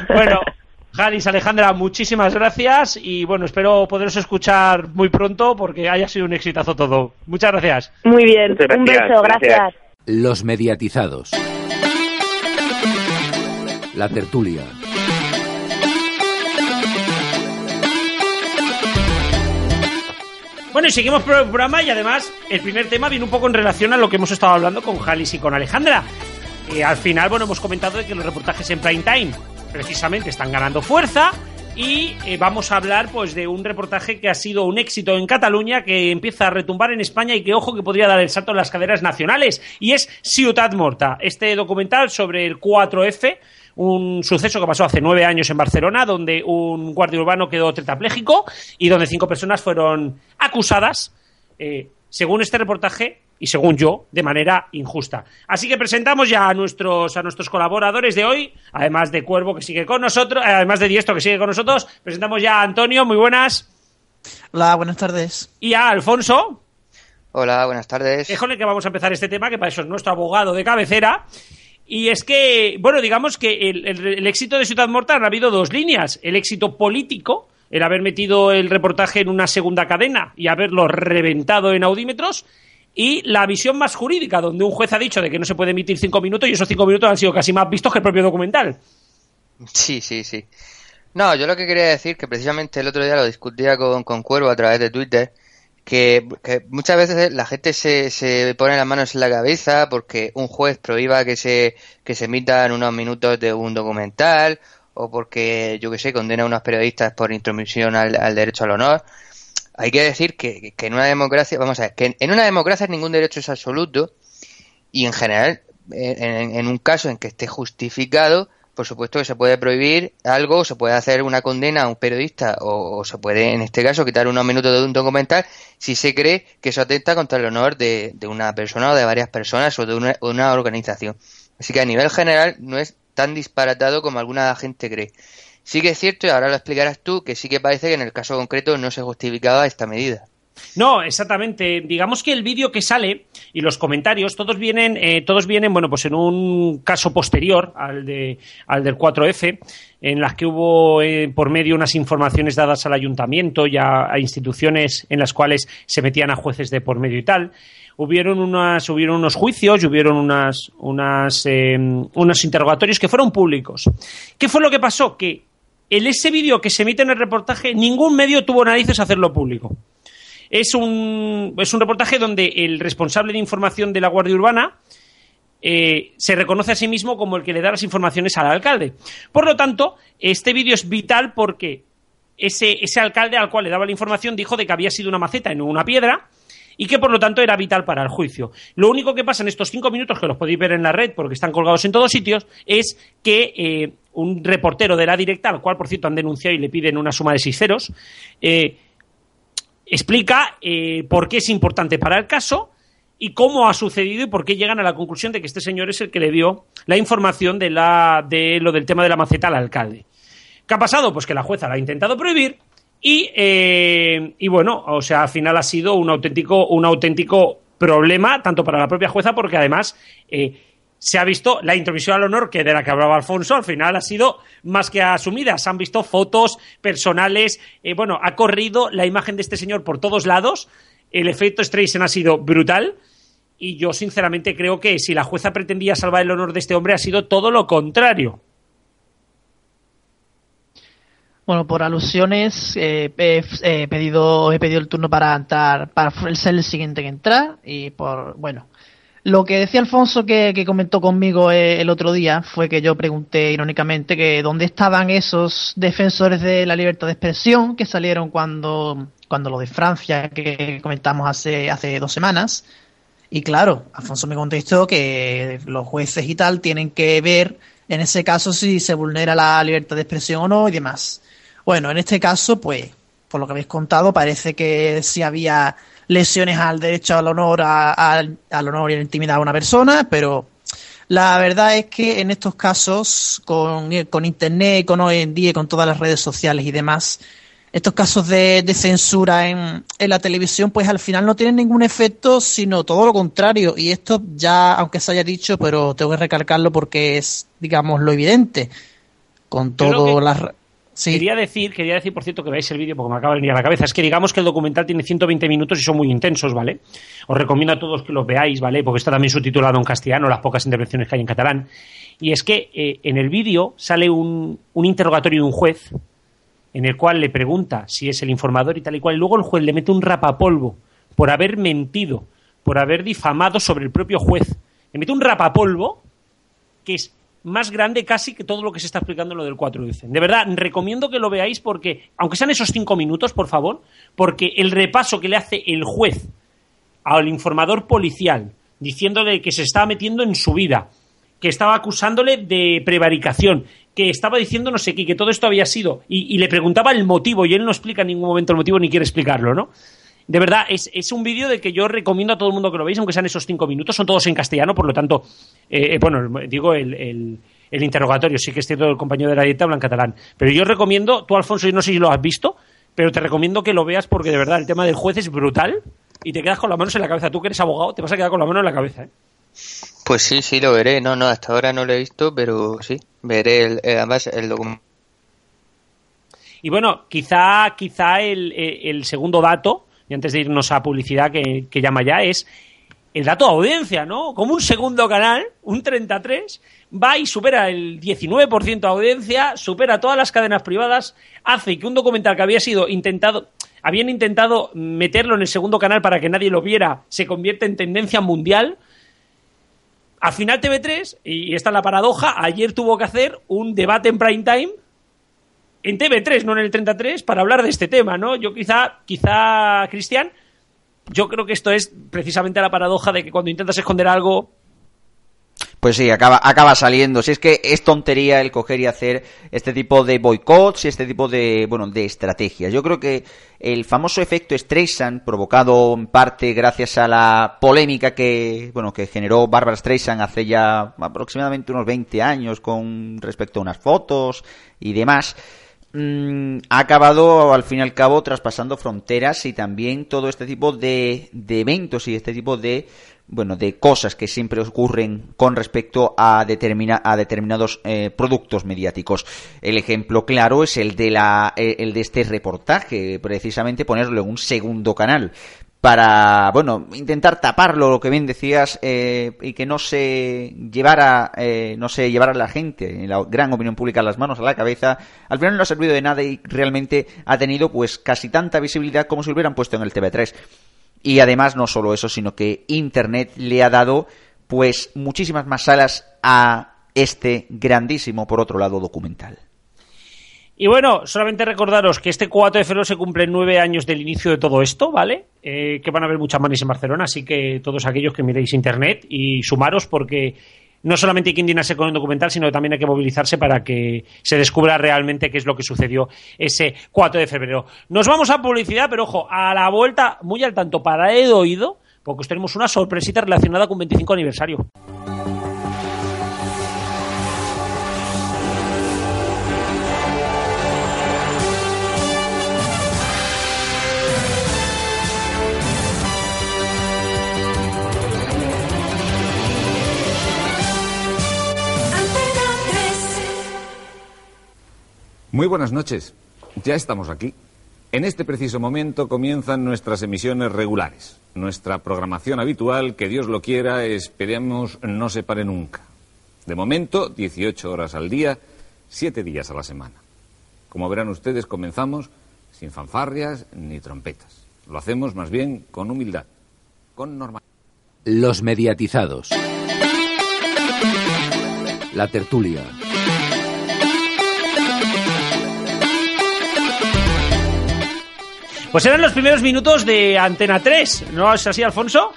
Bueno, Jalis, Alejandra, muchísimas gracias y bueno, espero poderos escuchar muy pronto porque haya sido un exitazo todo. Muchas gracias. Muy bien, Muchas un gracias, beso, gracias. gracias. Los mediatizados. La tertulia. Bueno, y seguimos por el programa y además el primer tema viene un poco en relación a lo que hemos estado hablando con Jalis y con Alejandra. Eh, al final, bueno, hemos comentado de que los reportajes en prime time precisamente están ganando fuerza y eh, vamos a hablar pues de un reportaje que ha sido un éxito en Cataluña que empieza a retumbar en España y que ojo que podría dar el salto en las caderas nacionales y es Ciutat Morta, este documental sobre el 4F un suceso que pasó hace nueve años en Barcelona, donde un guardia urbano quedó tetrapléjico y donde cinco personas fueron acusadas, eh, según este reportaje y según yo, de manera injusta. Así que presentamos ya a nuestros, a nuestros colaboradores de hoy, además de Cuervo que sigue con nosotros, eh, además de Diestro que sigue con nosotros, presentamos ya a Antonio, muy buenas. Hola, buenas tardes. Y a Alfonso. Hola, buenas tardes. Es con el que vamos a empezar este tema, que para eso es nuestro abogado de cabecera. Y es que, bueno, digamos que el, el- el éxito de Ciudad Morta ha habido dos líneas. El éxito político, el haber metido el reportaje en una segunda cadena y haberlo reventado en audímetros. Y la visión más jurídica, donde un juez ha dicho de que no se puede emitir cinco minutos y esos cinco minutos han sido casi más vistos que el propio documental. Sí, sí, sí. No, yo lo que quería decir, que precisamente el otro día lo discutía con, con Cuervo a través de Twitter, que, muchas veces la gente se, se pone las manos en la cabeza porque un juez prohíba que se, que se emitan unos minutos de un documental, o porque, yo que sé, condena a unos periodistas por intromisión al derecho al honor. Hay que decir que, en una democracia, vamos a ver, que en, una democracia ningún derecho es absoluto, y en general, en, en- en un caso en que esté justificado, por supuesto que se puede prohibir algo, se puede hacer una condena a un periodista o, o se puede, en este caso, quitar unos minutos de un documental si se cree que eso atenta contra el honor de, de una persona o de varias personas o de una, una organización. Así que a nivel general no es tan disparatado como alguna gente cree. Sí que es cierto, y ahora lo explicarás tú, que sí que parece que en el caso concreto no se justificaba esta medida. No, exactamente. Digamos que el vídeo que sale y los comentarios, todos vienen, eh, todos vienen, bueno, pues en un caso posterior al de, al del 4F, en las que hubo eh, por medio unas informaciones dadas al ayuntamiento y a, instituciones en las cuales se metían a jueces de por medio y tal. Hubieron unas, hubieron unos juicios y hubieron unas, unas, eh, unos interrogatorios que fueron públicos. ¿Qué fue lo que pasó? Que en ese vídeo que se emite en el reportaje, ningún medio tuvo narices a hacerlo público. Es un, es un reportaje donde el responsable de información de la Guardia Urbana eh, se reconoce a sí mismo como el que le da las informaciones al alcalde. Por lo tanto, este vídeo es vital porque ese, ese alcalde al cual le daba la información dijo de que había sido una maceta en una piedra y que por lo tanto era vital para el juicio. Lo único que pasa en estos cinco minutos, que los podéis ver en la red porque están colgados en todos sitios, es que eh, un reportero de la directa, al cual por cierto han denunciado y le piden una suma de seis ceros, eh, explica eh, por qué es importante para el caso y cómo ha sucedido y por qué llegan a la conclusión de que este señor es el que le dio la información de, la, de lo del tema de la maceta al alcalde. ¿Qué ha pasado? Pues que la jueza la ha intentado prohibir y, eh, y bueno, o sea, al final ha sido un auténtico, un auténtico problema, tanto para la propia jueza, porque además se ha visto la intromisión al honor que de la que hablaba Alfonso, al final ha sido más que asumida. Se han visto fotos personales, eh, bueno, ha corrido la imagen de este señor por todos lados, el efecto Streisand ha sido brutal. Y yo sinceramente creo que si la jueza pretendía salvar el honor de este hombre ha sido todo lo contrario. Bueno, por alusiones eh, he, he pedido he pedido el turno para entrar para ser el siguiente que entrar y por bueno lo que decía Alfonso que, comentó conmigo eh, el otro día fue que yo pregunté irónicamente que dónde estaban esos defensores de la libertad de expresión que salieron cuando cuando lo de Francia que comentamos hace hace dos semanas y claro Alfonso me contestó que los jueces y tal tienen que ver en ese caso si se vulnera la libertad de expresión o no y demás. Bueno, en este caso, pues, por lo que habéis contado, parece que sí había lesiones al derecho al honor, a- al- al honor y a la intimidad de una persona, pero la verdad es que en estos casos, con, con internet, con hoy en día, con todas las redes sociales y demás, estos casos de, de censura en, en la televisión, pues al final no tienen ningún efecto, sino todo lo contrario. Y esto ya, aunque se haya dicho, pero tengo que recalcarlo porque es, digamos, lo evidente. Con todo las... Quería decir, quería decir, por cierto, que veáis el vídeo porque me acaba de venir a la cabeza. Es que digamos que el documental tiene 120 minutos y son muy intensos, ¿vale? Os recomiendo a todos que los veáis, ¿vale? Porque está también subtitulado en castellano, las pocas intervenciones que hay en catalán. Y es que eh, en el vídeo sale un, un interrogatorio de un juez en el cual le pregunta si es el informador y tal y cual, y luego el juez le mete un rapapolvo por haber mentido, por haber difamado sobre el propio juez. Le mete un rapapolvo que es más grande casi que todo lo que se está explicando en lo del 4 dicen. De verdad, recomiendo que lo veáis porque, aunque sean esos cinco minutos, por favor, porque el repaso que le hace el juez al informador policial, diciéndole que se estaba metiendo en su vida, que estaba acusándole de prevaricación, que estaba diciendo no sé qué, que todo esto había sido, y, y le preguntaba el motivo, y él no explica en ningún momento el motivo ni quiere explicarlo, ¿no? De verdad, es, es un vídeo de que yo recomiendo a todo el mundo que lo veáis, aunque sean esos cinco minutos, son todos en castellano, por lo tanto, eh, eh, bueno, digo el, el- el interrogatorio, sí que es cierto el compañero de la dieta habla en catalán, pero yo recomiendo, tú Alfonso, yo no sé si lo has visto, pero te recomiendo que lo veas porque de verdad el tema del juez es brutal y te quedas con las manos en la cabeza. Tú que eres abogado, te vas a quedar con la mano en la cabeza. ¿eh? Pues sí, sí, lo veré. No, no, hasta ahora no lo he visto, pero sí, veré el, eh, además el documento. Y bueno, quizá, quizá el, eh, el segundo dato, y antes de irnos a publicidad que, llama ya, es el dato de audiencia, ¿no? Como un segundo canal, un 33, va y supera el 19% de audiencia, supera todas las cadenas privadas, hace que un documental que había sido intentado, habían intentado meterlo en el segundo canal para que nadie lo viera, se convierte en tendencia mundial. Al final TV3, y esta es la paradoja, ayer tuvo que hacer un debate en prime time en TV3, no en el 33, para hablar de este tema, ¿no? Yo quizá, quizá, Cristian, yo creo que esto es precisamente la paradoja de que cuando intentas esconder algo, Pues sí, acaba, acaba saliendo. Si es que es tontería el coger y hacer este tipo de boicots y este tipo de, bueno, de estrategias. Yo creo que el famoso efecto Streisand, provocado en parte gracias a la polémica que, bueno, que generó Barbara Streisand hace ya aproximadamente unos 20 años con respecto a unas fotos y demás, mm, ha acabado al fin y al cabo traspasando fronteras y también todo este tipo de, de eventos y este tipo de bueno de cosas que siempre ocurren con respecto a, determina, a determinados eh, productos mediáticos. El ejemplo claro es el de la eh, el de este reportaje precisamente ponerlo en un segundo canal para, bueno, intentar taparlo, lo que bien decías, eh, y que no se llevara, eh, no se llevara la gente, la gran opinión pública, las manos a la cabeza, al final no ha servido de nada y realmente ha tenido pues casi tanta visibilidad como si hubieran puesto en el TV3. Y además no solo eso, sino que Internet le ha dado pues muchísimas más salas a este grandísimo, por otro lado, documental. Y bueno, solamente recordaros que este 4 de febrero se cumplen nueve años del inicio de todo esto, ¿vale? Eh, que van a haber muchas manis en Barcelona, así que todos aquellos que miréis internet y sumaros porque no solamente hay que indignarse con un documental, sino que también hay que movilizarse para que se descubra realmente qué es lo que sucedió ese 4 de febrero. Nos vamos a publicidad, pero ojo, a la vuelta, muy al tanto, para el oído, porque os tenemos una sorpresita relacionada con 25 aniversario. Muy buenas noches. Ya estamos aquí. En este preciso momento comienzan nuestras emisiones regulares. Nuestra programación habitual, que Dios lo quiera, esperemos no se pare nunca. De momento, 18 horas al día, 7 días a la semana. Como verán ustedes, comenzamos sin fanfarrias ni trompetas. Lo hacemos más bien con humildad, con normalidad. Los mediatizados. La tertulia. Pues eran los primeros minutos de Antena 3, ¿no es así, Alfonso?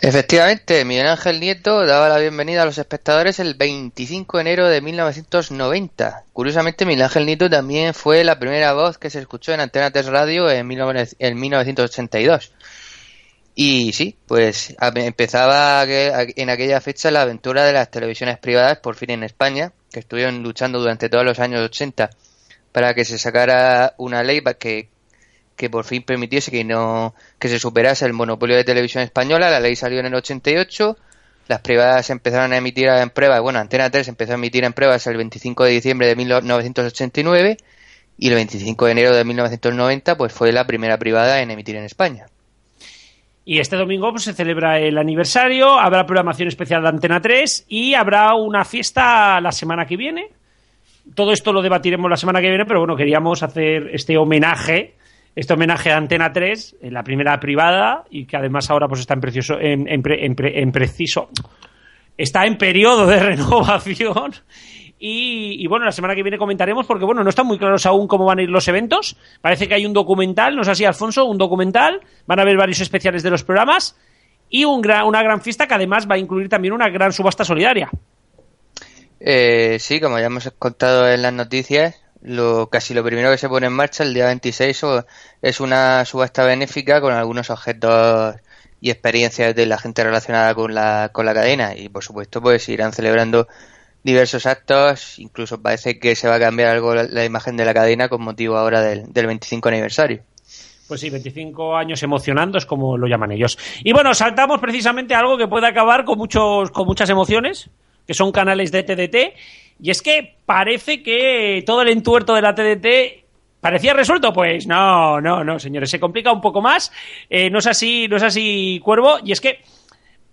Efectivamente, Miguel Ángel Nieto daba la bienvenida a los espectadores el 25 de enero de 1990. Curiosamente, Miguel Ángel Nieto también fue la primera voz que se escuchó en Antena 3 Radio en, 19 en 1982. Y sí, pues empezaba en aquella fecha la aventura de las televisiones privadas por fin en España, que estuvieron luchando durante todos los años 80 para que se sacara una ley que que por fin permitiese que no que se superase el monopolio de televisión española. La ley salió en el 88. Las privadas empezaron a emitir en pruebas. Bueno, Antena 3 empezó a emitir en pruebas el 25 de diciembre de 1989 y el 25 de enero de 1990 pues fue la primera privada en emitir en España. Y este domingo pues, se celebra el aniversario, habrá programación especial de Antena 3 y habrá una fiesta la semana que viene. todo esto lo debatiremos la semana que viene, pero bueno, queríamos hacer este homenaje, este homenaje a Antena 3, en la primera privada, y que además ahora pues está en precioso, en, pre- en pre- en preciso, está en periodo de renovación. Y, bueno, la semana que viene comentaremos porque bueno, no están muy claros aún cómo van a ir los eventos. Parece que hay un documental, no sé si Alfonso, un documental, van a haber varios especiales de los programas y un gran- una gran fiesta que además va a incluir también una gran subasta solidaria. Eh, sí, como ya hemos contado en las noticias, lo casi lo primero que se pone en marcha el día 26 o- es una subasta benéfica con algunos objetos y experiencias de la gente relacionada con la, con la cadena y por supuesto pues irán celebrando diversos actos, incluso parece que se va a cambiar algo la, la imagen de la cadena con motivo ahora del, del 25 aniversario. Pues sí, 25 años emocionando es como lo llaman ellos. Y bueno, saltamos precisamente a algo que puede acabar con, muchos, con muchas emociones, que son canales de TDT. Y es que parece que todo el entuerto de la TDT parecía resuelto. Pues no, no, no, señores, se complica un poco más. Eh, no es así, no es así, Cuervo. Y es que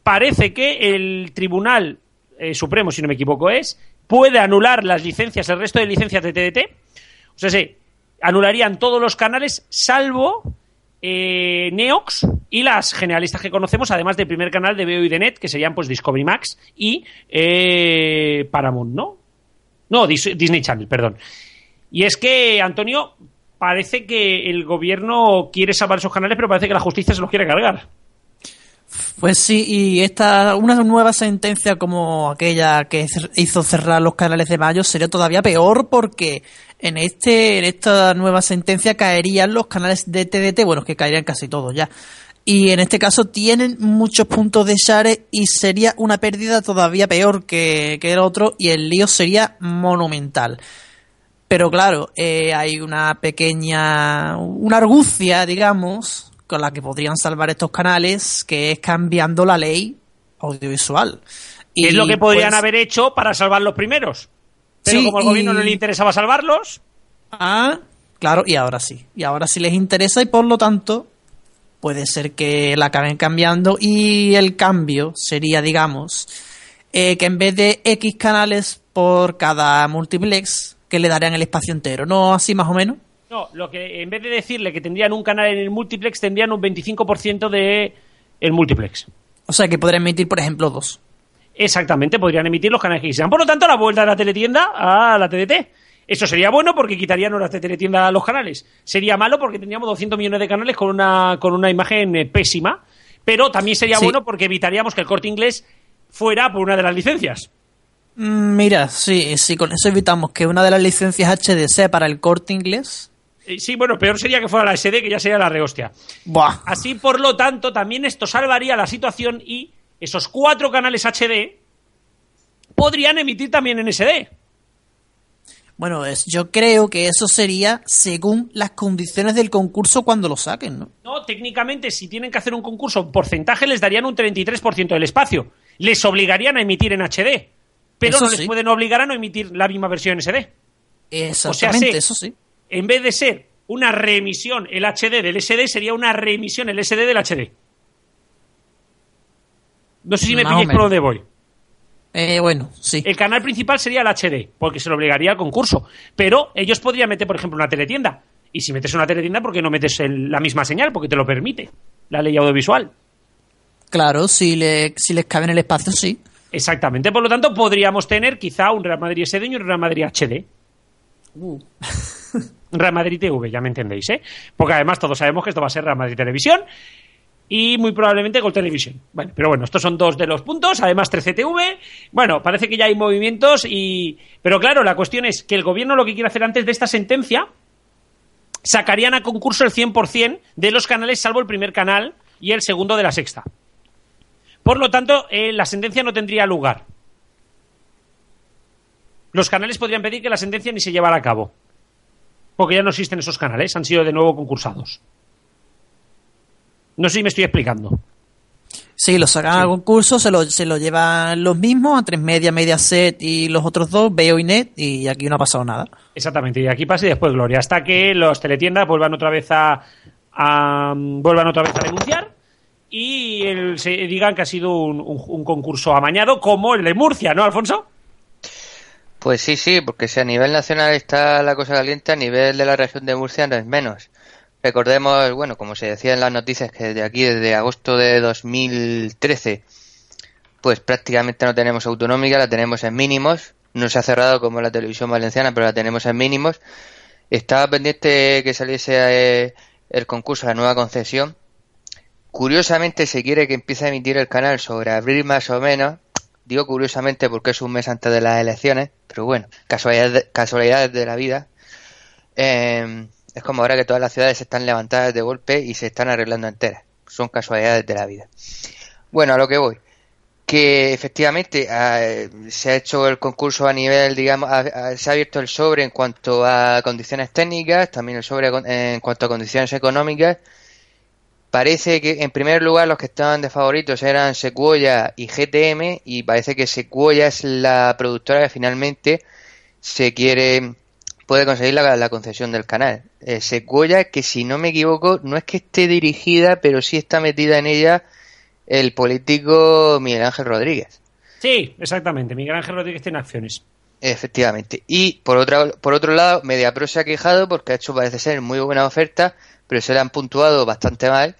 parece que el Tribunal eh, Supremo, si no me equivoco, es, puede anular las licencias, el resto de licencias de TDT. O sea, sí, anularían todos los canales salvo eh, Neox y las generalistas que conocemos, además del primer canal de VO y de Net, que serían pues Discovery Max y eh, Paramount, ¿no? No, Dis- Disney Channel, perdón. Y es que, Antonio, parece que el gobierno quiere salvar esos canales, pero parece que la justicia se los quiere cargar. Pues sí, y esta una nueva sentencia como aquella que hizo cerrar los canales de mayo sería todavía peor porque en este en esta nueva sentencia caerían los canales de TDT, bueno, que caerían casi todos ya. Y en este caso tienen muchos puntos de share y sería una pérdida todavía peor que, que el otro y el lío sería monumental. Pero claro, eh, hay una pequeña, una argucia, digamos, con la que podrían salvar estos canales, que es cambiando la ley audiovisual. Y es lo que podrían pues, haber hecho para salvar los primeros. Pero Sí, como al gobierno y- no le interesaba salvarlos, Ah, claro, y ahora sí. Y ahora sí les interesa y por lo tanto puede ser que la acaben cambiando y el cambio sería, digamos, eh, que en vez de X canales por cada multiplex, que le darían el espacio entero, ¿no? Así más o menos. no, lo que en vez de decirle que tendrían un canal en el multiplex, tendrían un 25% de el multiplex. O sea, que podrían emitir, por ejemplo, dos. Exactamente, podrían emitir los canales que quisieran. Por lo tanto, la vuelta de la teletienda a la TDT. Eso sería bueno porque quitarían horas de teletienda a los canales. Sería malo porque tendríamos 200 millones de canales con una, con una imagen eh, pésima. Pero también sería Sí. bueno porque evitaríamos que el corte inglés fuera por una de las licencias. Mm, Mira, sí, sí, con eso evitamos que una de las licencias HD sea para el corte inglés. Eh, Sí, bueno, peor sería que fuera la SD, que ya sería la rehostia. Buah. Así, por lo tanto, también esto salvaría la situación y esos cuatro canales HD podrían emitir también en SD. Bueno, es, yo creo que eso sería según las condiciones del concurso cuando lo saquen, ¿no? No, técnicamente, si tienen que hacer un concurso en porcentaje, les darían un 33% del espacio. Les obligarían a emitir en HD. Pero Eso no les sí. pueden obligar a no emitir la misma versión en SD. Exactamente, sí. eso sí. En vez de ser una reemisión el HD del SD, sería una reemisión el SD del HD. No sé si me Más o pilláis por dónde voy. Eh, bueno, sí. El canal principal sería el HD, porque se lo obligaría al concurso. Pero ellos podrían meter, por ejemplo, una teletienda. Y si metes una teletienda, ¿por qué no metes el- la misma señal? Porque te lo permite la ley audiovisual. Claro, si, le, si les cabe en el espacio, sí. Exactamente. Por lo tanto, podríamos tener quizá un Real Madrid SD y un Real Madrid HD. Real Madrid TV, ya me entendéis, ¿eh? Porque además todos sabemos que esto va a ser Real Madrid Televisión y muy probablemente Gol Televisión. Bueno, pero bueno, estos son dos de los puntos, además 13TV. Bueno, parece que ya hay movimientos y... Pero claro, la cuestión es que el gobierno lo que quiere hacer antes de esta sentencia sacarían a concurso el 100% de los canales salvo el primer canal y el segundo de la sexta. Por lo tanto, eh, la sentencia no tendría lugar. Los canales podrían pedir que la sentencia ni se llevara a cabo. Porque ya no existen esos canales, han sido de nuevo concursados. No sé si me estoy explicando. Sí, lo sacan al concurso, se lo, se lo llevan los mismos, a tres media, media set y los otros dos, Veo y Net, y aquí no ha pasado nada. Exactamente, y aquí pasa y después Gloria, hasta que los teletiendas vuelvan otra vez a, a- vuelvan otra vez a denunciar y el- se digan que ha sido un, un- un concurso amañado como el de Murcia, ¿no, Alfonso? Pues sí, sí, porque si a nivel nacional está la cosa caliente, a nivel de la región de Murcia no es menos. Recordemos, bueno, como se decía en las noticias, que desde aquí, desde agosto de 2013, pues prácticamente no tenemos autonómica, la tenemos en mínimos. No se ha cerrado como la televisión valenciana, pero la tenemos en mínimos. Estaba pendiente que saliese eh, el concurso, la nueva concesión. Curiosamente se quiere que empiece a emitir el canal sobre abril más o menos. Digo curiosamente porque es un mes antes de las elecciones, pero bueno, casualidades de, casualidades de la vida. Eh, es como ahora que todas las ciudades están levantadas de golpe y se están arreglando enteras. Son casualidades de la vida. Bueno, a lo que voy. Que efectivamente eh, se ha hecho el concurso a nivel, digamos, se ha abierto el sobre en cuanto a condiciones técnicas, también el sobre en cuanto a condiciones económicas. Parece que en primer lugar los que estaban de favoritos eran Sequoia y GTM y parece que Sequoia es la productora que finalmente se quiere puede conseguir la, la concesión del canal. Eh, Sequoia que si no me equivoco no es que esté dirigida pero sí está metida en ella el político Miguel Ángel Rodríguez. Sí, exactamente. Miguel Ángel Rodríguez tiene acciones. Efectivamente. Y por otro, por otro lado, MediaPro se ha quejado porque ha hecho, parece ser, muy buena oferta, pero se le han puntuado bastante mal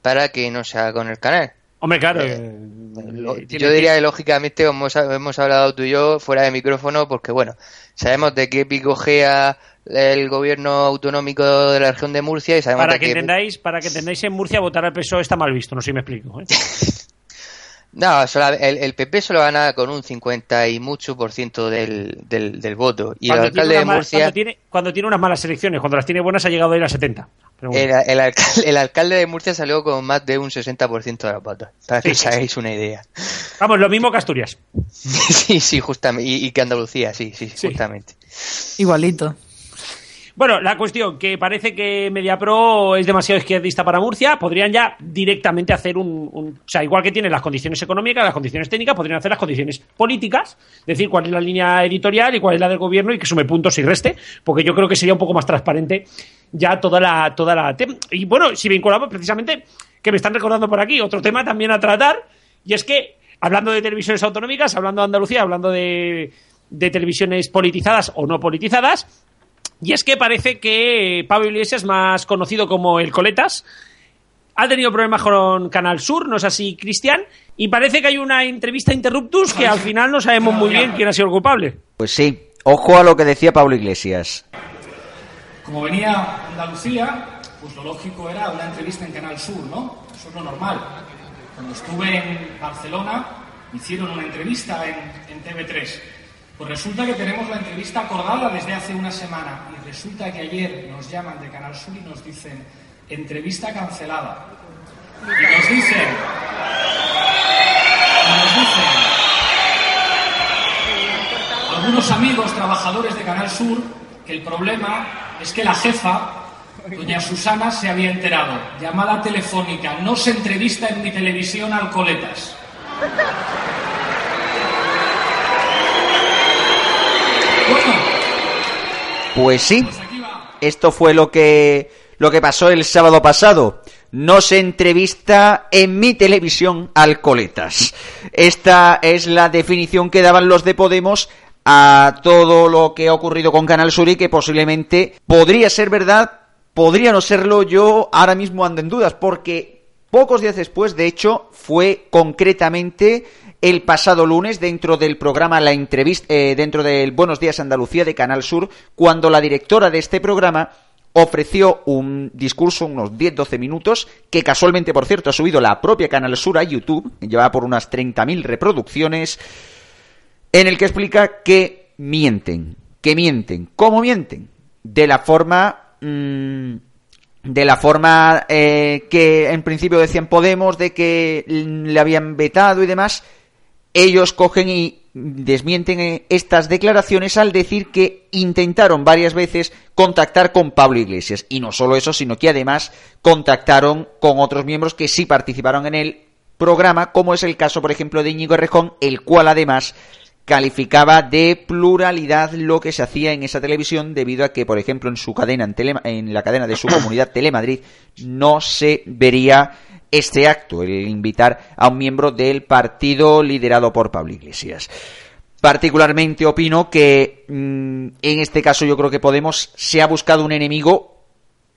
para que no se haga con el canal. Hombre, claro. Eh, eh, yo diría que lógicamente hemos, hemos hablado tú y yo fuera de micrófono porque bueno, sabemos de qué picojea el gobierno autonómico de la región de Murcia y sabemos Para de que qué... entendáis, para que entendáis en Murcia votar al PSOE está mal visto, no sé si me explico. ¿eh? No, sola- el, el PP solo gana con un 50 y mucho por ciento del, del, del voto y el Cuando tiene alcalde de mala- Murcia... cuando, tiene, cuando tiene unas malas elecciones, cuando las tiene buenas ha llegado a ir a 70. Pero bueno. El, el alcalde, el alcalde de Murcia salió con más de un 60% de los votos, para que Sí, os sí, hagáis una idea. Vamos, lo mismo que Asturias. Sí, sí, justamente. Y, y que Andalucía, sí, sí, Sí. justamente. Igualito. Bueno, la cuestión, que parece que MediaPro es demasiado izquierdista para Murcia, podrían ya directamente hacer un, O sea, igual que tienen las condiciones económicas, las condiciones técnicas, podrían hacer las condiciones políticas, decir cuál es la línea editorial y cuál es la del gobierno y que sume puntos y reste, porque yo creo que sería un poco más transparente ya toda la... Toda la y bueno, si vinculamos precisamente, que me están recordando por aquí, otro tema también a tratar, y es que, hablando de televisiones autonómicas, hablando de Andalucía, hablando de, de televisiones politizadas o no politizadas, y es que parece que Pablo Iglesias, más conocido como el Coletas, ha tenido problemas con Canal Sur, ¿no es así, Cristian? Y parece que hay una entrevista interruptus que al final no sabemos muy bien quién ha sido el culpable. Pues sí, ojo a lo que decía Pablo Iglesias. Como venía Andalucía, pues lo lógico era una entrevista en Canal Sur, ¿no? Eso es lo normal. Cuando estuve en Barcelona, hicieron una entrevista en, en TV3. Pues resulta que tenemos la entrevista acordada desde hace una semana. Y resulta que ayer nos llaman de Canal Sur y nos dicen, entrevista cancelada. Y nos dicen, nos dicen, algunos amigos trabajadores de Canal Sur que el problema es que la jefa, doña Susana, se había enterado. Llamada telefónica, no se entrevista en mi televisión al Coletas. Bueno, Pues sí, esto fue lo que lo que pasó el sábado pasado. No se entrevista en mi televisión al Coletas. Esta es la definición que daban los de Podemos a todo lo que ha ocurrido con Canal Sur y que posiblemente podría ser verdad, podría no serlo. Yo ahora mismo ando en dudas porque pocos días después, de hecho, fue concretamente el pasado lunes dentro del programa La Entrevista, eh, dentro del Buenos Días Andalucía de Canal Sur, cuando la directora de este programa ofreció un discurso, unos 10-12 minutos, que casualmente, por cierto, ha subido la propia Canal Sur a YouTube, que lleva por unas 30.000 reproducciones, en el que explica que mienten, que mienten. ¿Cómo mienten? De la forma... mm, de la forma eh, que en principio decían Podemos, de que le habían vetado y demás, ellos cogen y desmienten eh, estas declaraciones al decir que intentaron varias veces contactar con Pablo Iglesias. Y no solo eso, sino que además contactaron con otros miembros que sí participaron en el programa, como es el caso, por ejemplo, de Íñigo Errejón, el cual además calificaba de pluralidad lo que se hacía en esa televisión debido a que, por ejemplo, en su cadena, en, en la cadena de su comunidad Telemadrid, no se vería este acto, el invitar a un miembro del partido liderado por Pablo Iglesias. particularmente opino que mm, en este caso yo creo que Podemos se ha buscado un enemigo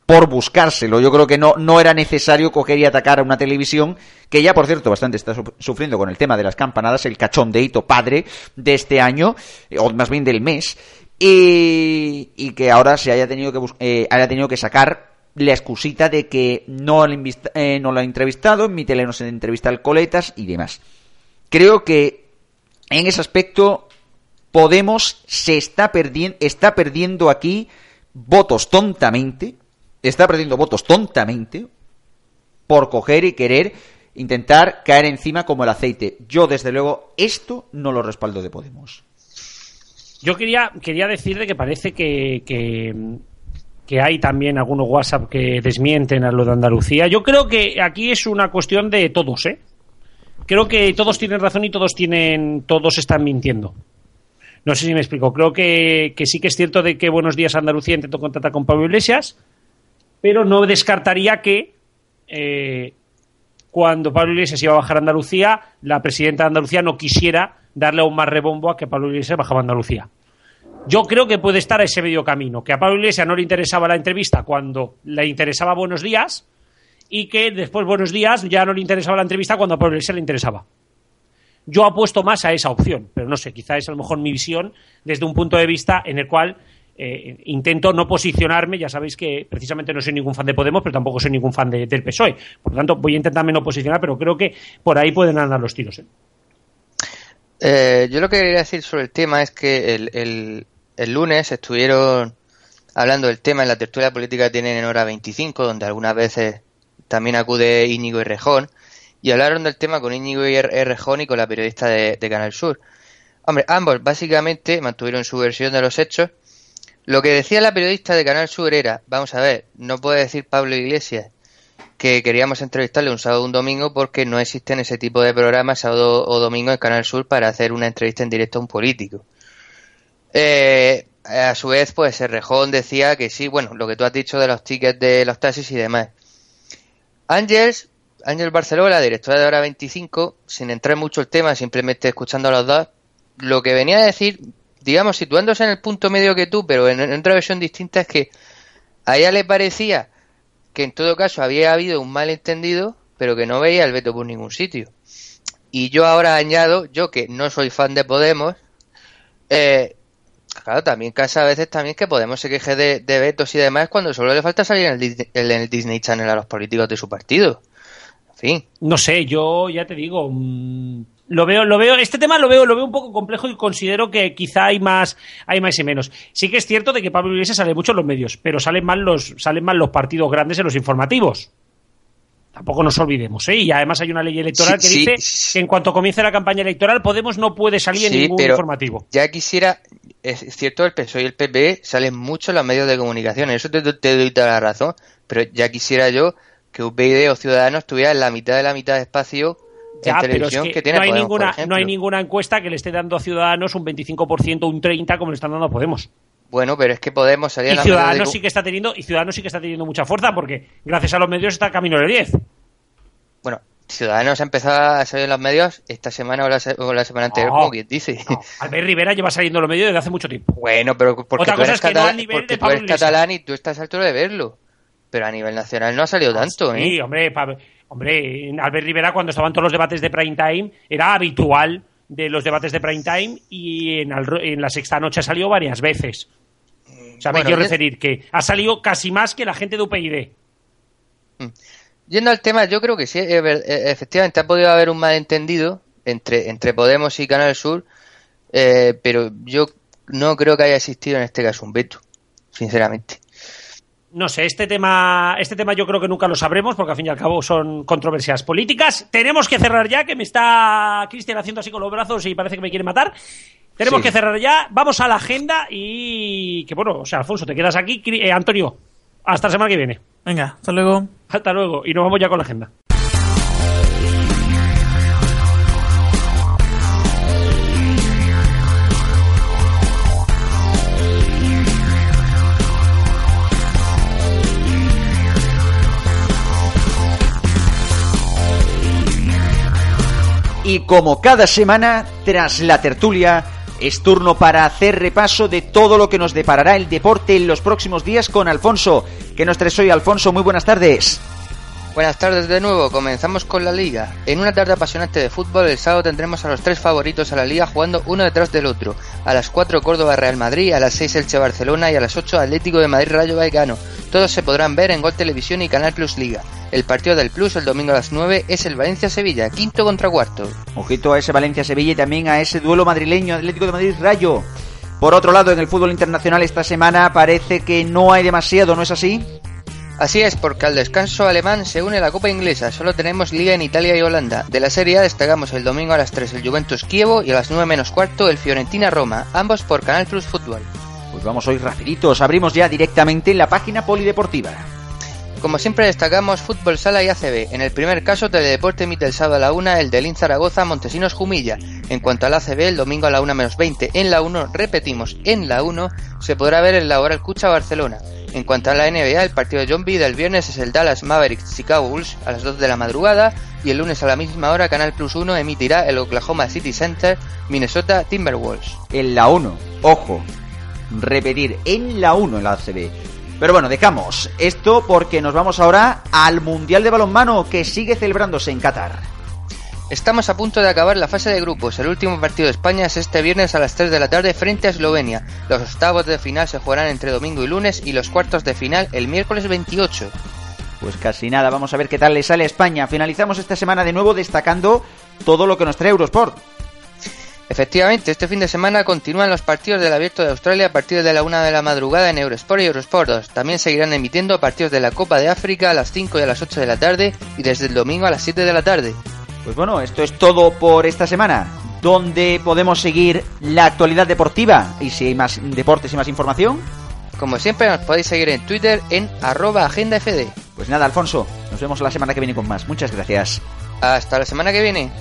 por buscárselo. Yo creo que no, no era necesario coger y atacar a una televisión que ya, por cierto, bastante está su- sufriendo con el tema de las campanadas, el cachondeito padre de este año, eh, o más bien del mes, y, y que ahora se haya tenido que, eh, haya tenido que sacar la excusita de que no eh, lo ha entrevistado, en mi tele no se entrevista al Coletas y demás. Creo que en ese aspecto Podemos se está perdiendo, está perdiendo aquí votos tontamente, está perdiendo votos tontamente por coger y querer intentar caer encima como el aceite. Yo, desde luego, esto no lo respaldo de Podemos. Yo quería, quería decir de que parece que, que, hay también algunos WhatsApp que desmienten a lo de Andalucía. Yo creo que aquí es una cuestión de todos, ¿eh? Creo que todos tienen razón y todos tienen, todos están mintiendo. No sé si me explico. Creo que, que sí que es cierto de que Buenos Días Andalucía intentó contactar con Pablo Iglesias, pero no descartaría que eh, cuando Pablo Iglesias iba a bajar a Andalucía, la presidenta de Andalucía no quisiera darle aún más rebombo a que Pablo Iglesias bajaba a Andalucía. Yo creo que puede estar a ese medio camino, que a Pablo Iglesias no le interesaba la entrevista cuando le interesaba Buenos Días y que después Buenos Días ya no le interesaba la entrevista cuando a Pablo Iglesias le interesaba. Yo apuesto más a esa opción, pero no sé, quizá es a lo mejor mi visión desde un punto de vista en el cual eh, intento no posicionarme, ya sabéis que precisamente no soy ningún fan de Podemos, pero tampoco soy ningún fan de- del PSOE. Por lo tanto, voy a intentarme no posicionar, pero creo que por ahí pueden andar los tiros. ¿eh? Eh, yo lo que quería decir sobre el tema es que el, el- el lunes estuvieron hablando del tema en la tertulia política que tienen en hora 25, donde algunas veces también acude Íñigo y Rejón, y hablaron del tema con Íñigo y Rejón y con la periodista de, de Canal Sur. Hombre, ambos básicamente mantuvieron su versión de los hechos. Lo que decía la periodista de Canal Sur era, vamos a ver, no puede decir Pablo Iglesias que queríamos entrevistarle un sábado o un domingo porque no existen ese tipo de programas sábado o domingo en Canal Sur para hacer una entrevista en directo a un político. Eh, a su vez, pues Rejón decía que sí, bueno, lo que tú has dicho de los tickets de los taxis y demás. Ángels, Ángel Barceló, la directora de Hora 25, sin entrar mucho el tema, simplemente escuchando a los dos, lo que venía a decir, digamos, situándose en el punto medio que tú, pero en, otra versión distinta, es que a ella le parecía que en todo caso había habido un malentendido, pero que no veía el veto por ningún sitio. Y yo ahora añado, yo que no soy fan de Podemos, eh, claro, también casa a veces también que Podemos se queje de, de vetos y demás cuando solo le falta salir en el, Disney, Disney Channel a los políticos de su partido. En fin. No sé, yo ya te digo, mm, lo veo, lo veo, este tema lo veo, lo veo un poco complejo y considero que quizá hay más, hay más y menos. Sí que es cierto de que Pablo Iglesias sale mucho en los medios, pero salen mal los, salen mal los partidos grandes en los informativos. Tampoco nos olvidemos, ¿eh? Y además hay una ley electoral Sí, que sí, dice que en cuanto comience la campaña electoral Podemos no puede salir en ningún pero informativo. Ya quisiera, es cierto, el PSOE y el PP salen mucho en los medios de comunicación, eso te, te doy toda la razón, pero ya quisiera yo que UPyD o Ciudadanos tuvieran la mitad de la mitad de espacio en Ya, pero es televisión que, que, tiene no, hay Podemos, ninguna, ejemplo. no hay ninguna encuesta que le esté dando a Ciudadanos un 25% o un 30% como le están dando a Podemos. Bueno, pero es que Podemos salir Y de Ciudadanos co- sí que está teniendo, y Ciudadanos sí que está teniendo mucha fuerza porque gracias a los medios está camino del 10. Bueno, Ciudadanos ha empezado a salir en los medios esta semana o la, se- o la semana anterior, No. como quien dice. Albert Rivera lleva saliendo en los medios desde hace mucho tiempo. Bueno, pero porque Otra tú cosa eres, es que catalán, al nivel porque de tú Pablo eres Iglesias. catalán y tú estás alto de verlo. Pero a nivel nacional no ha salido tanto, ¿eh? Sí, hombre, pa- hombre, Albert Rivera cuando estaban todos los debates de prime time era habitual de los debates de prime time y en, la sexta noche ha salido varias veces. O sea, me quiero referir que ha salido casi más que la gente de UPyD. Yendo al tema, yo creo que sí, eh, efectivamente ha podido haber un malentendido entre, entre Podemos y Canal Sur, eh, pero yo no creo que haya existido en este caso un veto, sinceramente. No sé, este tema, este tema yo creo que nunca lo sabremos porque al fin y al cabo son controversias políticas. Tenemos que cerrar ya, que me está Cristian haciendo así con los brazos y parece que me quiere matar. Tenemos Sí. que cerrar ya, vamos a la agenda y que bueno, o sea, Alfonso, te quedas aquí, eh, Antonio, hasta la semana que viene. Venga, hasta luego. Hasta luego y nos vamos ya con la agenda. Y como cada semana, tras la tertulia, Es turno para hacer repaso de todo lo que nos deparará el deporte en los próximos días con Alfonso. ¿Qué nos traes hoy, Alfonso? Muy buenas tardes. Buenas tardes de nuevo, comenzamos con la liga. En una tarde apasionante de fútbol, el sábado tendremos a los tres favoritos a la liga jugando uno detrás del otro. A las 4 Córdoba Real Madrid, a las 6 Elche Barcelona y a las 8 Atlético de Madrid Rayo Vallecano. Todos se podrán ver en Gol Televisión y Canal Plus Liga. El partido del Plus el domingo a las 9 es el Valencia-Sevilla, quinto contra cuarto. Ojito a ese Valencia-Sevilla y también a ese duelo madrileño Atlético de Madrid Rayo. Por otro lado, en el fútbol internacional esta semana parece que no hay demasiado, ¿no es así? Así es, porque al descanso alemán se une la Copa Inglesa. Solo tenemos Liga en Italia y Holanda. De la Serie A destacamos el domingo a las 3 el Juventus Kievo y a las 9 menos cuarto el Fiorentina Roma, ambos por Canal Plus Fútbol. Pues vamos hoy rapiditos, abrimos ya directamente la página polideportiva. Como siempre destacamos Fútbol Sala y ACB. En el primer caso, Teledeporte emite el sábado a la 1 el Delín Zaragoza Montesinos Jumilla. En cuanto al ACB, el domingo a la 1 menos 20 en la 1, repetimos, en la 1, se podrá ver el Laboral Cucha Barcelona. En cuanto a la NBA, el partido de John B del viernes es el Dallas Mavericks Chicago Bulls a las 2 de la madrugada y el lunes a la misma hora Canal Plus 1 emitirá el Oklahoma City Center Minnesota Timberwolves. En la 1, ojo, repetir, en la 1 en la ACB. Pero bueno, dejamos esto porque nos vamos ahora al Mundial de Balonmano que sigue celebrándose en Qatar. Estamos a punto de acabar la fase de grupos. El último partido de España es este viernes a las 3 de la tarde frente a Eslovenia. Los octavos de final se jugarán entre domingo y lunes y los cuartos de final el miércoles 28. Pues casi nada, vamos a ver qué tal le sale a España. Finalizamos esta semana de nuevo destacando todo lo que nos trae Eurosport. Efectivamente, este fin de semana continúan los partidos del Abierto de Australia a partir de la 1 de la madrugada en Eurosport y Eurosport 2. También seguirán emitiendo partidos de la Copa de África a las 5 y a las 8 de la tarde y desde el domingo a las 7 de la tarde. Pues bueno, esto es todo por esta semana. ¿Dónde podemos seguir la actualidad deportiva? Y si hay más deportes y más información. Como siempre, nos podéis seguir en Twitter en arroba agendafd. Pues nada, Alfonso, nos vemos la semana que viene con más. Muchas gracias. Hasta la semana que viene.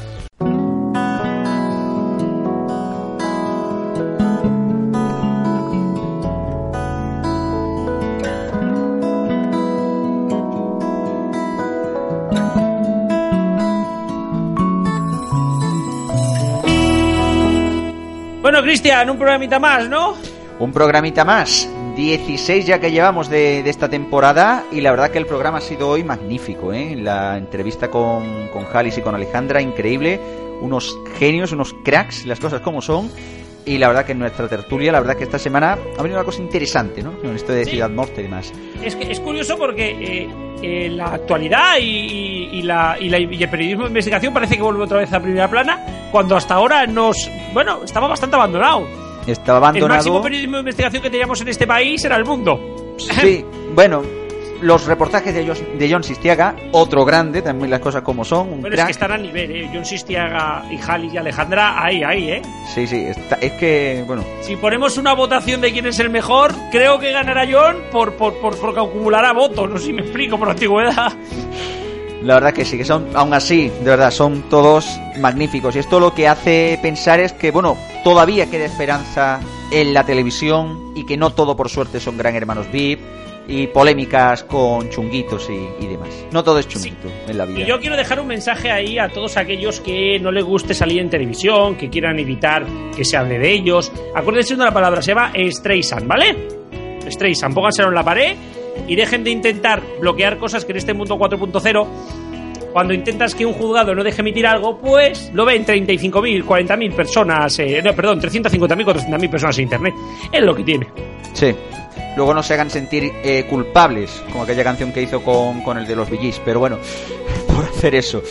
Cristian, un programita más, ¿no? Un programita más. 16 ya que llevamos de, esta temporada y la verdad que el programa ha sido hoy magnífico, ¿eh? La entrevista con, con Jalis y con Alejandra, increíble. Unos genios, unos cracks, las cosas como son. Y la verdad que en nuestra tertulia, la verdad que esta semana ha venido una cosa interesante, ¿no? Con esto de Sí. Ciudad Morte y demás. Es que es curioso porque eh, eh, la actualidad y, y- y la, y, la- y el periodismo de investigación parece que vuelve otra vez a primera plana, cuando hasta ahora nos. Bueno, estaba bastante abandonado. Estaba El máximo abandonado. periodismo de investigación que teníamos en este país era el mundo. Sí, bueno, los reportajes de John, de John Sistiaga, otro grande, también las cosas como son, un Bueno, es que están al nivel, ¿eh? John Sistiaga y Jali y Alejandra, ahí, ahí, ¿eh? Sí, sí, está- es que, bueno, Si ponemos una votación de quién es el mejor, creo que ganará John por, por, por, porque acumulará votos. No sé si me explico por antigüedad. La verdad que sí, que son, aún así, de verdad, son todos magníficos. Y esto lo que hace pensar es que, bueno, todavía queda esperanza en la televisión y que no todo por suerte son gran hermanos VIP y polémicas con chunguitos y, y demás. No todo es chunguito en la vida. Y yo quiero dejar un mensaje ahí a todos aquellos que no les guste salir en televisión, que quieran evitar que se hable de ellos. Acuérdense de una palabra, se llama Streisand, ¿vale? Streisand, pónganselo en la pared y dejen de intentar bloquear cosas que en este mundo 4.0, cuando intentas que un juzgado no deje emitir algo, pues lo ven 35.000, 40.000 personas, eh, no, perdón, 350.000, 400.000 personas en Internet. Es lo que tiene. Sí. Luego no se hagan sentir eh, culpables, como aquella canción que hizo con, con el de los VGs, pero bueno, por hacer eso.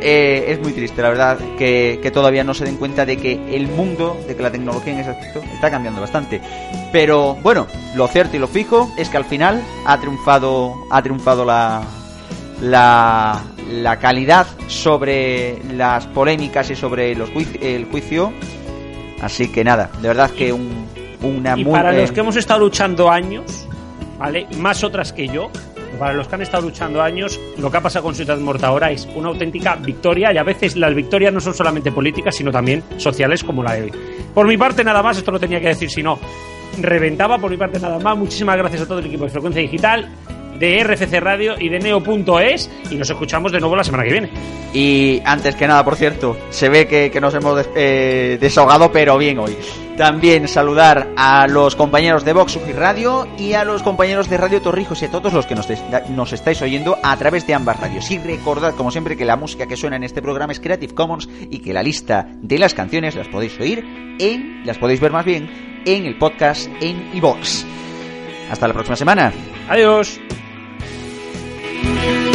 Eh, es muy triste, la verdad, que, que todavía no se den cuenta de que el mundo, de que la tecnología en ese aspecto está cambiando bastante. Pero bueno, lo cierto y lo fijo es que al final ha triunfado, ha triunfado la, la, la calidad sobre las polémicas y sobre los el juicio. Así que nada, de verdad que un, una Y muy para eh, los que hemos estado luchando años, ¿vale? Más otras que yo, para los que han estado luchando años, lo que ha pasado con Ciudad Morta ahora es una auténtica victoria y a veces las victorias no son solamente políticas, sino también sociales como la de hoy. Por mi parte nada más, esto lo tenía que decir, si no, reventaba por mi parte nada más. Muchísimas gracias a todo el equipo de Frecuencia Digital. De RFC Radio y de Neo.es y nos escuchamos de nuevo la semana que viene. Y antes que nada, por cierto, se ve que, que nos hemos des- eh, desahogado, pero bien hoy. También saludar a los compañeros de Vox y Radio y a los compañeros de Radio Torrijos y a todos los que nos, nos estáis oyendo a través de ambas radios. Y recordad, como siempre, que la música que suena en este programa es Creative Commons y que la lista de las canciones las podéis oír en, las podéis ver más bien, en el podcast en iVox. Hasta la próxima semana. Adiós. Thank you.